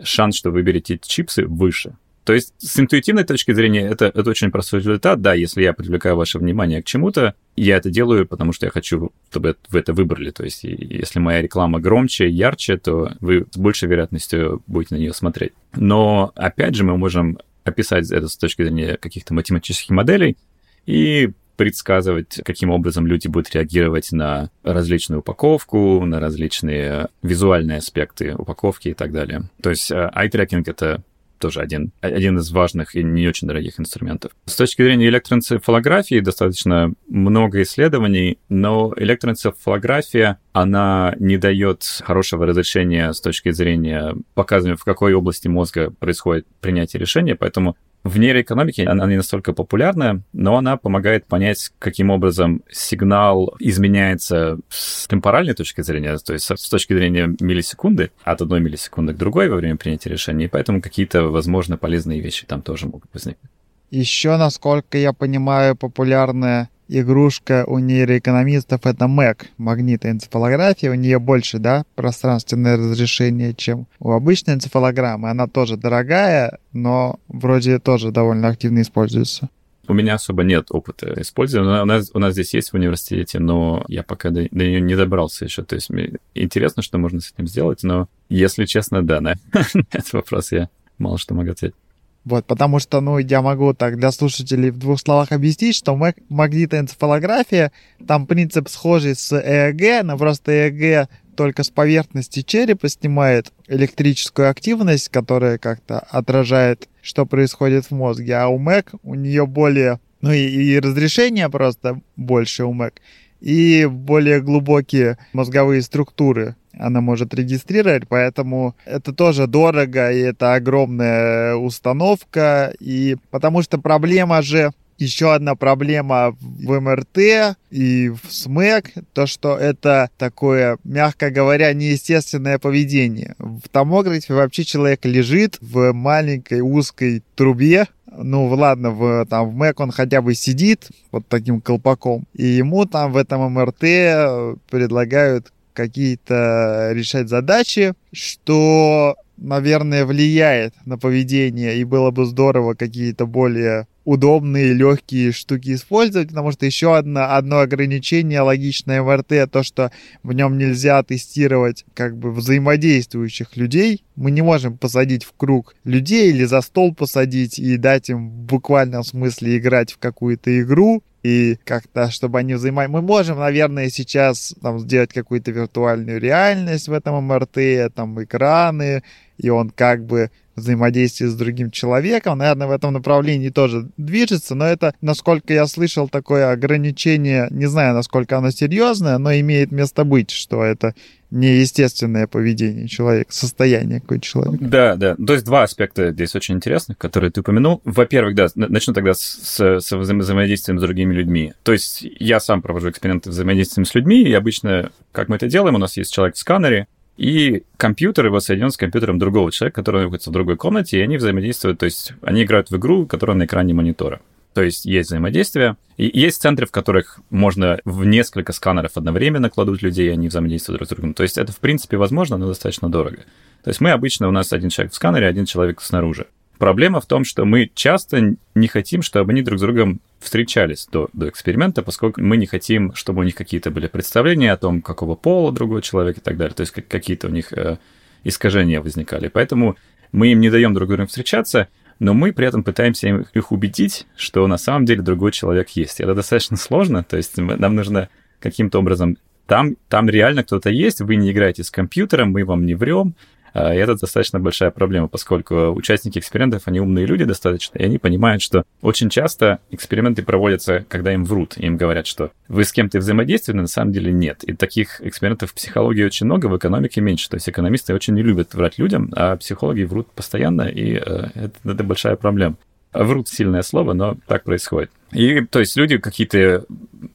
шанс, что вы выберете чипсы, выше. То есть с интуитивной точки зрения это, это очень простой результат. Да, если я привлекаю ваше внимание к чему-то, я это делаю, потому что я хочу, чтобы вы это выбрали. То есть если моя реклама громче, ярче, то вы с большей вероятностью будете на нее смотреть. Но опять же мы можем описать это с точки зрения каких-то математических моделей и предсказывать, каким образом люди будут реагировать на различную упаковку, на различные визуальные аспекты упаковки и так далее. То есть eye-tracking — это тоже один, один из важных и не очень дорогих инструментов. С точки зрения электроэнцефалографии достаточно много исследований, но электроэнцефалография, она не дает хорошего разрешения с точки зрения показывания, в какой области мозга происходит принятие решения, поэтому в нейроэкономике она не настолько популярна, но она помогает понять, каким образом сигнал изменяется с темпоральной точки зрения, то есть с точки зрения миллисекунды, от одной миллисекунды к другой во время принятия решения, и поэтому какие-то, возможно, полезные вещи там тоже могут возникнуть.
Еще, насколько я понимаю, популярная игрушка у нейроэкономистов это Mac, магнитная энцефалография. У нее больше, да, пространственное разрешение, чем у обычной энцефалограммы. Она тоже дорогая, но вроде тоже довольно активно используется.
У меня особо нет опыта использования. У нас, у нас здесь есть в университете, но я пока до, до нее не добрался еще. То есть мне интересно, что можно с этим сделать, но, если честно, да, на этот вопрос я мало что могу ответить.
Вот, потому что, ну, я могу так для слушателей в двух словах объяснить, что магнитоэнцефалография, там принцип схожий с ЭЭГ, но просто ЭЭГ только с поверхности черепа снимает электрическую активность, которая как-то отражает, что происходит в мозге, а у МЭК у нее более, ну и, и разрешение просто больше у МЭК, и более глубокие мозговые структуры она может регистрировать, поэтому это тоже дорого, и это огромная установка, и потому что проблема же еще одна проблема в МРТ и в СМЭК, то, что это такое, мягко говоря, неестественное поведение. В томографе вообще человек лежит в маленькой узкой трубе, ну ладно, в, там, в МЭК он хотя бы сидит вот таким колпаком, и ему там в этом МРТ предлагают какие-то решать задачи, что, наверное, влияет на поведение, и было бы здорово какие-то более удобные, легкие штуки использовать, потому что еще одно, одно ограничение логичное МРТ, то, что в нем нельзя тестировать как бы взаимодействующих людей. Мы не можем посадить в круг людей или за стол посадить и дать им в буквальном смысле играть в какую-то игру, и как-то, чтобы они взаимодействовали. Мы можем, наверное, сейчас там сделать какую-то виртуальную реальность в этом МРТ, там экраны, и он как бы взаимодействие с другим человеком. Наверное, в этом направлении тоже движется, но это, насколько я слышал, такое ограничение, не знаю, насколько оно серьезное, но имеет место быть, что это неестественное поведение человека, состояние какой-то человека.
Да, да. То есть два аспекта здесь очень интересных, которые ты упомянул. Во-первых, да, начну тогда с, с взаимодействием с другими людьми. То есть я сам провожу эксперименты взаимодействием с людьми, и обычно, как мы это делаем, у нас есть человек в сканере, и компьютер его соединен с компьютером другого человека, который находится в другой комнате, и они взаимодействуют, то есть они играют в игру, которая на экране монитора. То есть есть взаимодействие. И есть центры, в которых можно в несколько сканеров одновременно кладут людей, и они взаимодействуют друг с другом. То есть это, в принципе, возможно, но достаточно дорого. То есть мы обычно, у нас один человек в сканере, один человек снаружи. Проблема в том, что мы часто не хотим, чтобы они друг с другом встречались до, до эксперимента, поскольку мы не хотим, чтобы у них какие-то были представления о том, какого пола другой человек и так далее. То есть какие-то у них э, искажения возникали. Поэтому мы им не даем друг с другом встречаться, но мы при этом пытаемся их убедить, что на самом деле другой человек есть. Это достаточно сложно, то есть нам нужно каким-то образом... Там, там реально кто-то есть, вы не играете с компьютером, мы вам не врем, и это достаточно большая проблема, поскольку участники экспериментов, они умные люди достаточно, и они понимают, что очень часто эксперименты проводятся, когда им врут, им говорят, что вы с кем-то взаимодействуете, но на самом деле нет. И таких экспериментов в психологии очень много, в экономике меньше. То есть экономисты очень не любят врать людям, а психологи врут постоянно, и э, это, это большая проблема. Врут сильное слово, но так происходит. И, то есть, люди какие-то...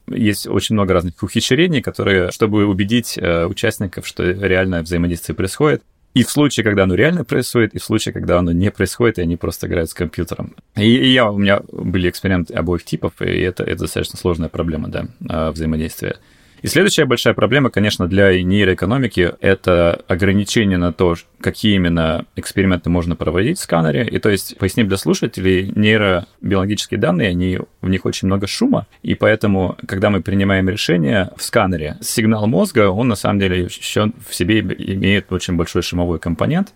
Есть очень много разных ухищрений, которые, чтобы убедить э, участников, что реальное взаимодействие происходит, и в случае, когда оно реально происходит, и в случае, когда оно не происходит, и они просто играют с компьютером. И, и я, у меня были эксперименты обоих типов, и это, это достаточно сложная проблема, да, а, взаимодействия. И следующая большая проблема, конечно, для нейроэкономики — это ограничение на то, какие именно эксперименты можно проводить в сканере. И то есть, поясним для слушателей, нейробиологические данные, они, в них очень много шума, и поэтому, когда мы принимаем решение в сканере, сигнал мозга, он на самом деле еще в себе имеет очень большой шумовой компонент,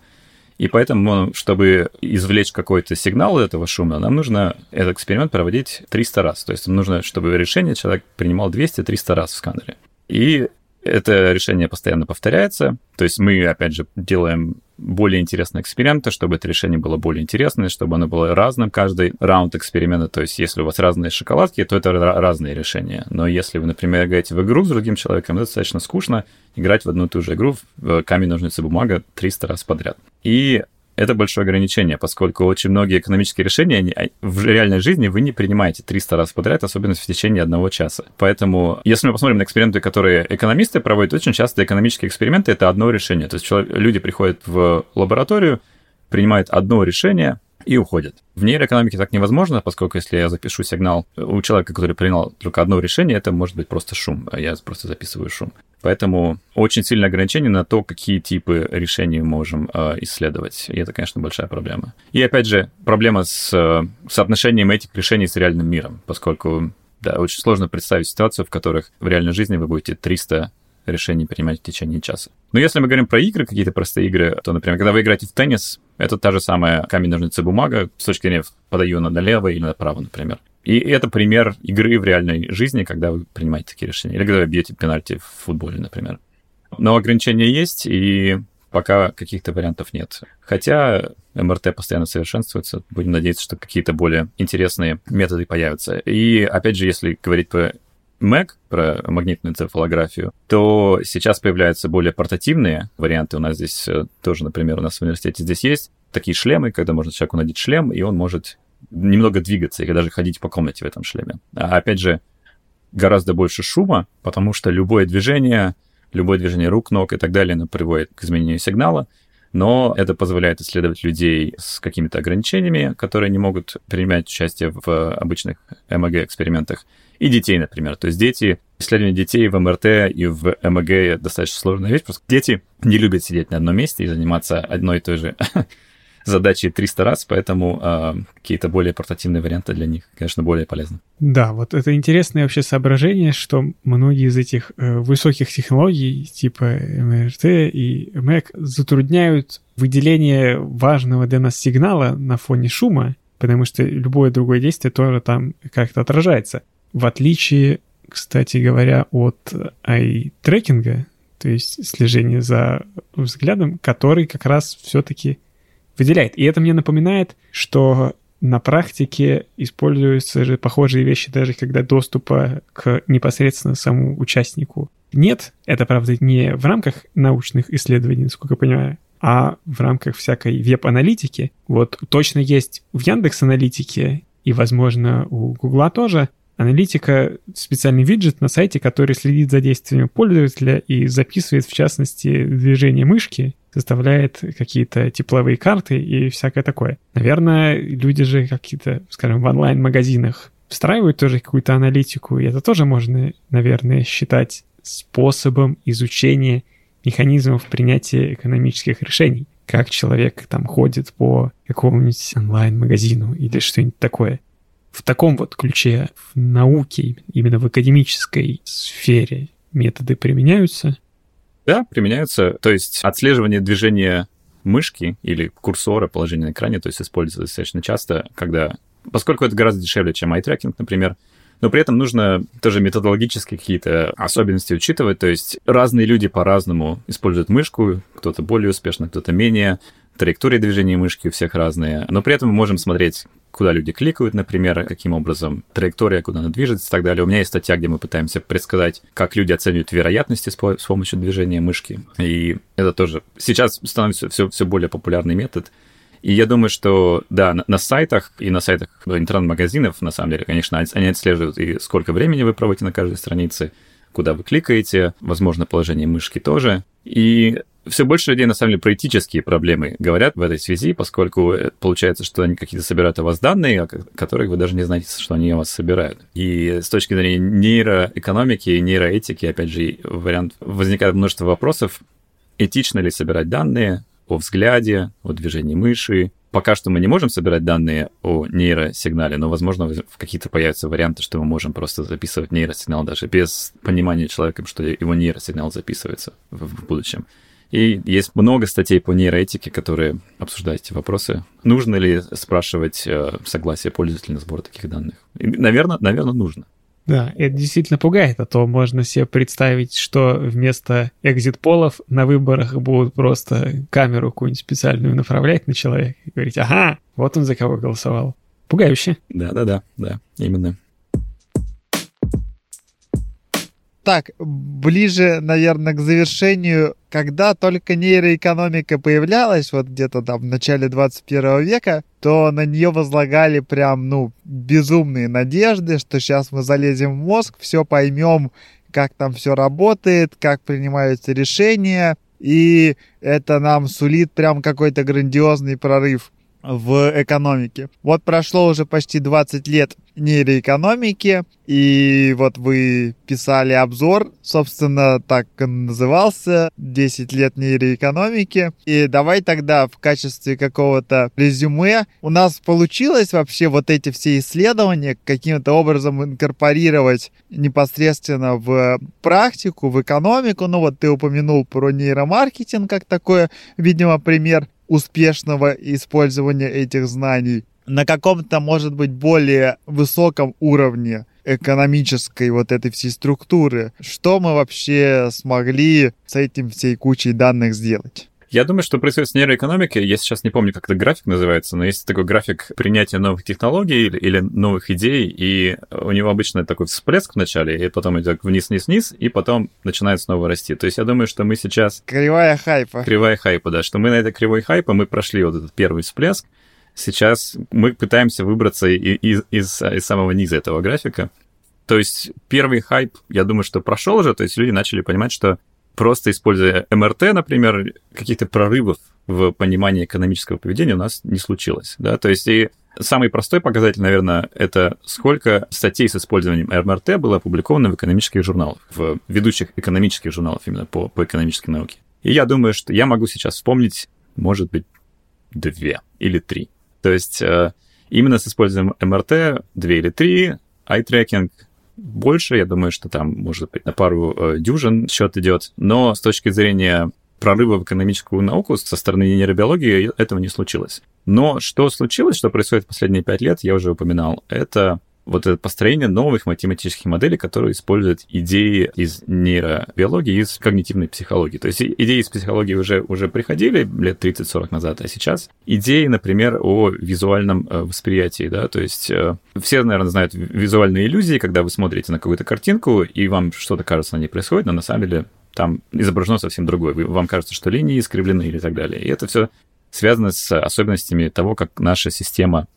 и поэтому, чтобы извлечь какой-то сигнал этого шума, нам нужно этот эксперимент проводить 300 раз. То есть нам нужно, чтобы решение человек принимал 200-300 раз в сканере. И Это решение постоянно повторяется. То есть мы, опять же, делаем более интересные эксперименты, чтобы это решение было более интересное, чтобы оно было разным каждый раунд эксперимента. То есть если у вас разные шоколадки, то это разные решения. Но если вы, например, играете в игру с другим человеком, это достаточно скучно играть в одну и ту же игру в камень, ножницы, бумага 300 раз подряд. И это большое ограничение, поскольку очень многие экономические решения они, а, в реальной жизни вы не принимаете 300 раз подряд, особенно в течение одного часа. Поэтому, если мы посмотрим на эксперименты, которые экономисты проводят, очень часто экономические эксперименты — это одно решение. То есть человек, люди приходят в лабораторию, принимают одно решение, и уходят. В нейроэкономике так невозможно, поскольку если я запишу сигнал у человека, который принял только одно решение, это может быть просто шум, а я просто записываю шум. Поэтому очень сильное ограничение на то, какие типы решений мы можем э, исследовать. И это, конечно, большая проблема. И опять же, проблема с э, соотношением этих решений с реальным миром, поскольку да, очень сложно представить ситуацию, в которых в реальной жизни вы будете 300 решений принимать в течение часа. Но если мы говорим про игры, какие-то простые игры, то, например, когда вы играете в теннис, это та же самая камень, ножницы, бумага, с точки зрения подаю на налево или направо, например. И это пример игры в реальной жизни, когда вы принимаете такие решения. Или когда вы бьете пенальти в футболе, например. Но ограничения есть, и пока каких-то вариантов нет. Хотя МРТ постоянно совершенствуется. Будем надеяться, что какие-то более интересные методы появятся. И опять же, если говорить про Mac, про магнитную энцефалографию, то сейчас появляются более портативные варианты. У нас здесь э, тоже, например, у нас в университете здесь есть такие шлемы, когда можно человеку надеть шлем, и он может немного двигаться или даже ходить по комнате в этом шлеме. А опять же, гораздо больше шума, потому что любое движение, любое движение рук, ног и так далее, оно приводит к изменению сигнала, но это позволяет исследовать людей с какими-то ограничениями, которые не могут принимать участие в обычных МГ-экспериментах, и детей, например. То есть дети, исследование детей в МРТ и в МГ достаточно сложная вещь, просто дети не любят сидеть на одном месте и заниматься одной и той же задачи 300 раз, поэтому э, какие-то более портативные варианты для них, конечно, более полезны.
Да, вот это интересное вообще соображение, что многие из этих э, высоких технологий, типа МРТ и МЭК, затрудняют выделение важного для нас сигнала на фоне шума, потому что любое другое действие тоже там как-то отражается. В отличие, кстати говоря, от ай-трекинга, то есть слежения за взглядом, который как раз все-таки выделяет. И это мне напоминает, что на практике используются же похожие вещи, даже когда доступа к непосредственно самому участнику нет. Это, правда, не в рамках научных исследований, насколько я понимаю, а в рамках всякой веб-аналитики. Вот точно есть в Яндекс-аналитике и, возможно, у Гугла тоже аналитика, специальный виджет на сайте, который следит за действиями пользователя и записывает, в частности, движение мышки составляет какие-то тепловые карты и всякое такое. Наверное, люди же какие-то, скажем, в онлайн-магазинах встраивают тоже какую-то аналитику, и это тоже можно, наверное, считать способом изучения механизмов принятия экономических решений. Как человек там ходит по какому-нибудь онлайн-магазину или что-нибудь такое. В таком вот ключе в науке, именно в академической сфере методы применяются –
да, применяются. То есть отслеживание движения мышки или курсора положения на экране, то есть используется достаточно часто, когда... Поскольку это гораздо дешевле, чем eye-tracking, например, но при этом нужно тоже методологические какие-то особенности учитывать. То есть разные люди по-разному используют мышку, кто-то более успешно, кто-то менее. Траектории движения мышки у всех разные. Но при этом мы можем смотреть куда люди кликают, например, каким образом траектория, куда она движется и так далее. У меня есть статья, где мы пытаемся предсказать, как люди оценивают вероятности с, помощью движения мышки. И это тоже сейчас становится все, все более популярный метод. И я думаю, что, да, на, на сайтах и на сайтах интернет-магазинов, на самом деле, конечно, они отслеживают и сколько времени вы проводите на каждой странице, куда вы кликаете, возможно, положение мышки тоже. И все больше людей, на самом деле, про этические проблемы говорят в этой связи, поскольку э, получается, что они какие-то собирают о вас данные, о которых вы даже не знаете, что они о вас собирают. И с точки зрения нейроэкономики и нейроэтики, опять же, вариант возникает множество вопросов. Этично ли собирать данные о взгляде, о движении мыши? Пока что мы не можем собирать данные о нейросигнале, но, возможно, в какие-то появятся варианты, что мы можем просто записывать нейросигнал даже без понимания человеком, что его нейросигнал записывается в будущем. И есть много статей по нейроэтике, которые обсуждают эти вопросы. Нужно ли спрашивать э, согласие пользователя на сбор таких данных? И, наверное, наверное, нужно.
Да, это действительно пугает, а то можно себе представить, что вместо экзит-полов на выборах будут просто камеру какую-нибудь специальную направлять на человека и говорить, ага, вот он за кого голосовал. Пугающе.
Да-да-да, да, именно.
Так, ближе, наверное, к завершению, когда только нейроэкономика появлялась, вот где-то там в начале 21 века, то на нее возлагали прям, ну, безумные надежды, что сейчас мы залезем в мозг, все поймем, как там все работает, как принимаются решения, и это нам сулит прям какой-то грандиозный прорыв в экономике. Вот прошло уже почти 20 лет нейроэкономики, и вот вы писали обзор, собственно, так он назывался, 10 лет нейроэкономики. И давай тогда в качестве какого-то резюме у нас получилось вообще вот эти все исследования каким-то образом инкорпорировать непосредственно в практику, в экономику. Ну вот ты упомянул про нейромаркетинг как такое, видимо, пример успешного использования этих знаний на каком-то, может быть, более высоком уровне экономической вот этой всей структуры. Что мы вообще смогли с этим всей кучей данных сделать?
Я думаю, что происходит с нейроэкономикой. Я сейчас не помню, как этот график называется, но есть такой график принятия новых технологий или, или новых идей, и у него обычно такой всплеск в начале, и потом идет вниз-вниз-вниз, и потом начинает снова расти. То есть я думаю, что мы сейчас...
Кривая хайпа.
Кривая хайпа, да, что мы на этой кривой хайпа, мы прошли вот этот первый всплеск, сейчас мы пытаемся выбраться из, из, из самого низа этого графика. То есть первый хайп, я думаю, что прошел уже, то есть люди начали понимать, что просто используя МРТ, например, каких-то прорывов в понимании экономического поведения у нас не случилось. Да? То есть и самый простой показатель, наверное, это сколько статей с использованием МРТ было опубликовано в экономических журналах, в ведущих экономических журналах именно по, по экономической науке. И я думаю, что я могу сейчас вспомнить, может быть, две или три. То есть э, именно с использованием МРТ две или три, eye-tracking больше. Я думаю, что там, может быть, на пару э, дюжин счет идет. Но с точки зрения прорыва в экономическую науку со стороны нейробиологии этого не случилось. Но что случилось, что происходит последние пять лет, я уже упоминал, это вот это построение новых математических моделей, которые используют идеи из нейробиологии, из когнитивной психологии. То есть идеи из психологии уже, уже приходили лет 30-40 назад, а сейчас идеи, например, о визуальном э, восприятии, да, то есть э, все, наверное, знают визуальные иллюзии, когда вы смотрите на какую-то картинку, и вам что-то кажется на ней происходит, но на самом деле там изображено совсем другое. Вам кажется, что линии искривлены или так далее. И это все связано с особенностями того, как наша система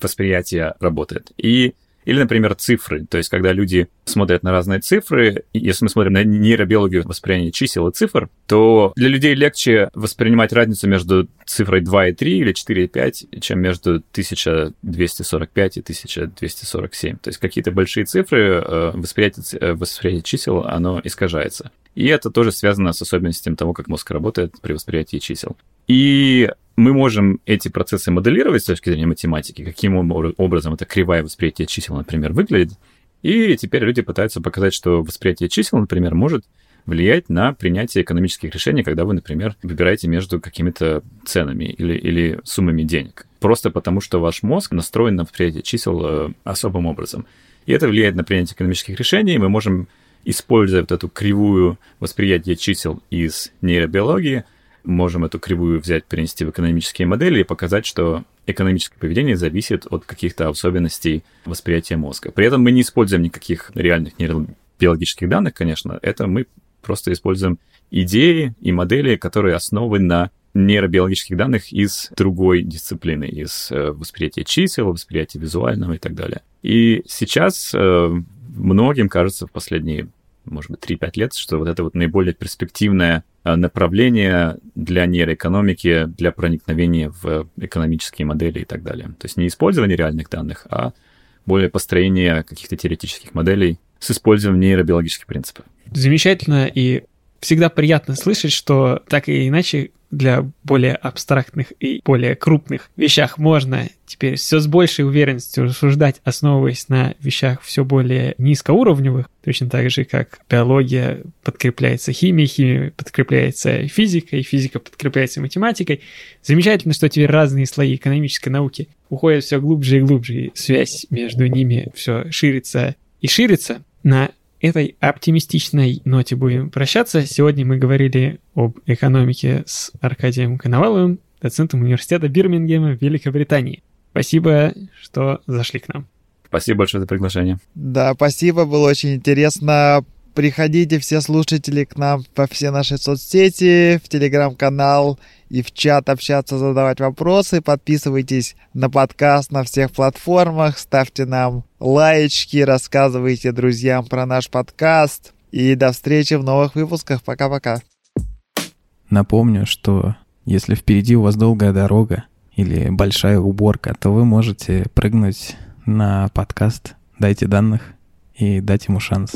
восприятия работает. И или, например, цифры. То есть, когда люди смотрят на разные цифры, если мы смотрим на нейробиологию восприятия чисел и цифр, то для людей легче воспринимать разницу между цифрой 2 и 3 или 4 и 5, чем между 1245 и 1247. То есть какие-то большие цифры, э, восприятие, э, восприятие чисел, оно искажается. И это тоже связано с особенностями того, как мозг работает при восприятии чисел. И мы можем эти процессы моделировать с точки зрения математики, каким образом эта кривая восприятия чисел, например, выглядит. И теперь люди пытаются показать, что восприятие чисел, например, может влиять на принятие экономических решений, когда вы, например, выбираете между какими-то ценами или, или суммами денег. Просто потому, что ваш мозг настроен на восприятие чисел э, особым образом. И это влияет на принятие экономических решений. Мы можем, используя вот эту кривую восприятия чисел из нейробиологии, можем эту кривую взять, перенести в экономические модели и показать, что экономическое поведение зависит от каких-то особенностей восприятия мозга. При этом мы не используем никаких реальных нейробиологических данных, конечно, это мы просто используем идеи и модели, которые основаны на нейробиологических данных из другой дисциплины, из э, восприятия чисел, восприятия визуального и так далее. И сейчас э, многим кажется в последние, может быть, 3-5 лет, что вот это вот наиболее перспективное Э, направление для нейроэкономики, для проникновения в экономические модели и так далее. То есть не использование реальных данных, а более построение каких-то теоретических моделей с использованием нейробиологических принципов.
Замечательно, и всегда приятно слышать, что так или иначе для более абстрактных и более крупных вещах можно теперь все с большей уверенностью рассуждать, основываясь на вещах все более низкоуровневых, точно так же, как биология подкрепляется химией, химия подкрепляется физикой, физика подкрепляется математикой. Замечательно, что теперь разные слои экономической науки уходят все глубже и глубже, и связь между ними все ширится и ширится. На этой оптимистичной ноте будем прощаться. Сегодня мы говорили об экономике с Аркадием Коноваловым, доцентом университета Бирмингема в Великобритании. Спасибо, что зашли к нам.
Спасибо большое за приглашение.
Да, спасибо, было очень интересно. Приходите все слушатели к нам во все наши соцсети, в телеграм-канал и в чат общаться, задавать вопросы. Подписывайтесь на подкаст на всех платформах, ставьте нам лайочки, рассказывайте друзьям про наш подкаст. И до встречи в новых выпусках. Пока-пока.
Напомню, что если впереди у вас долгая дорога или большая уборка, то вы можете прыгнуть на подкаст «Дайте данных» и дать ему шанс.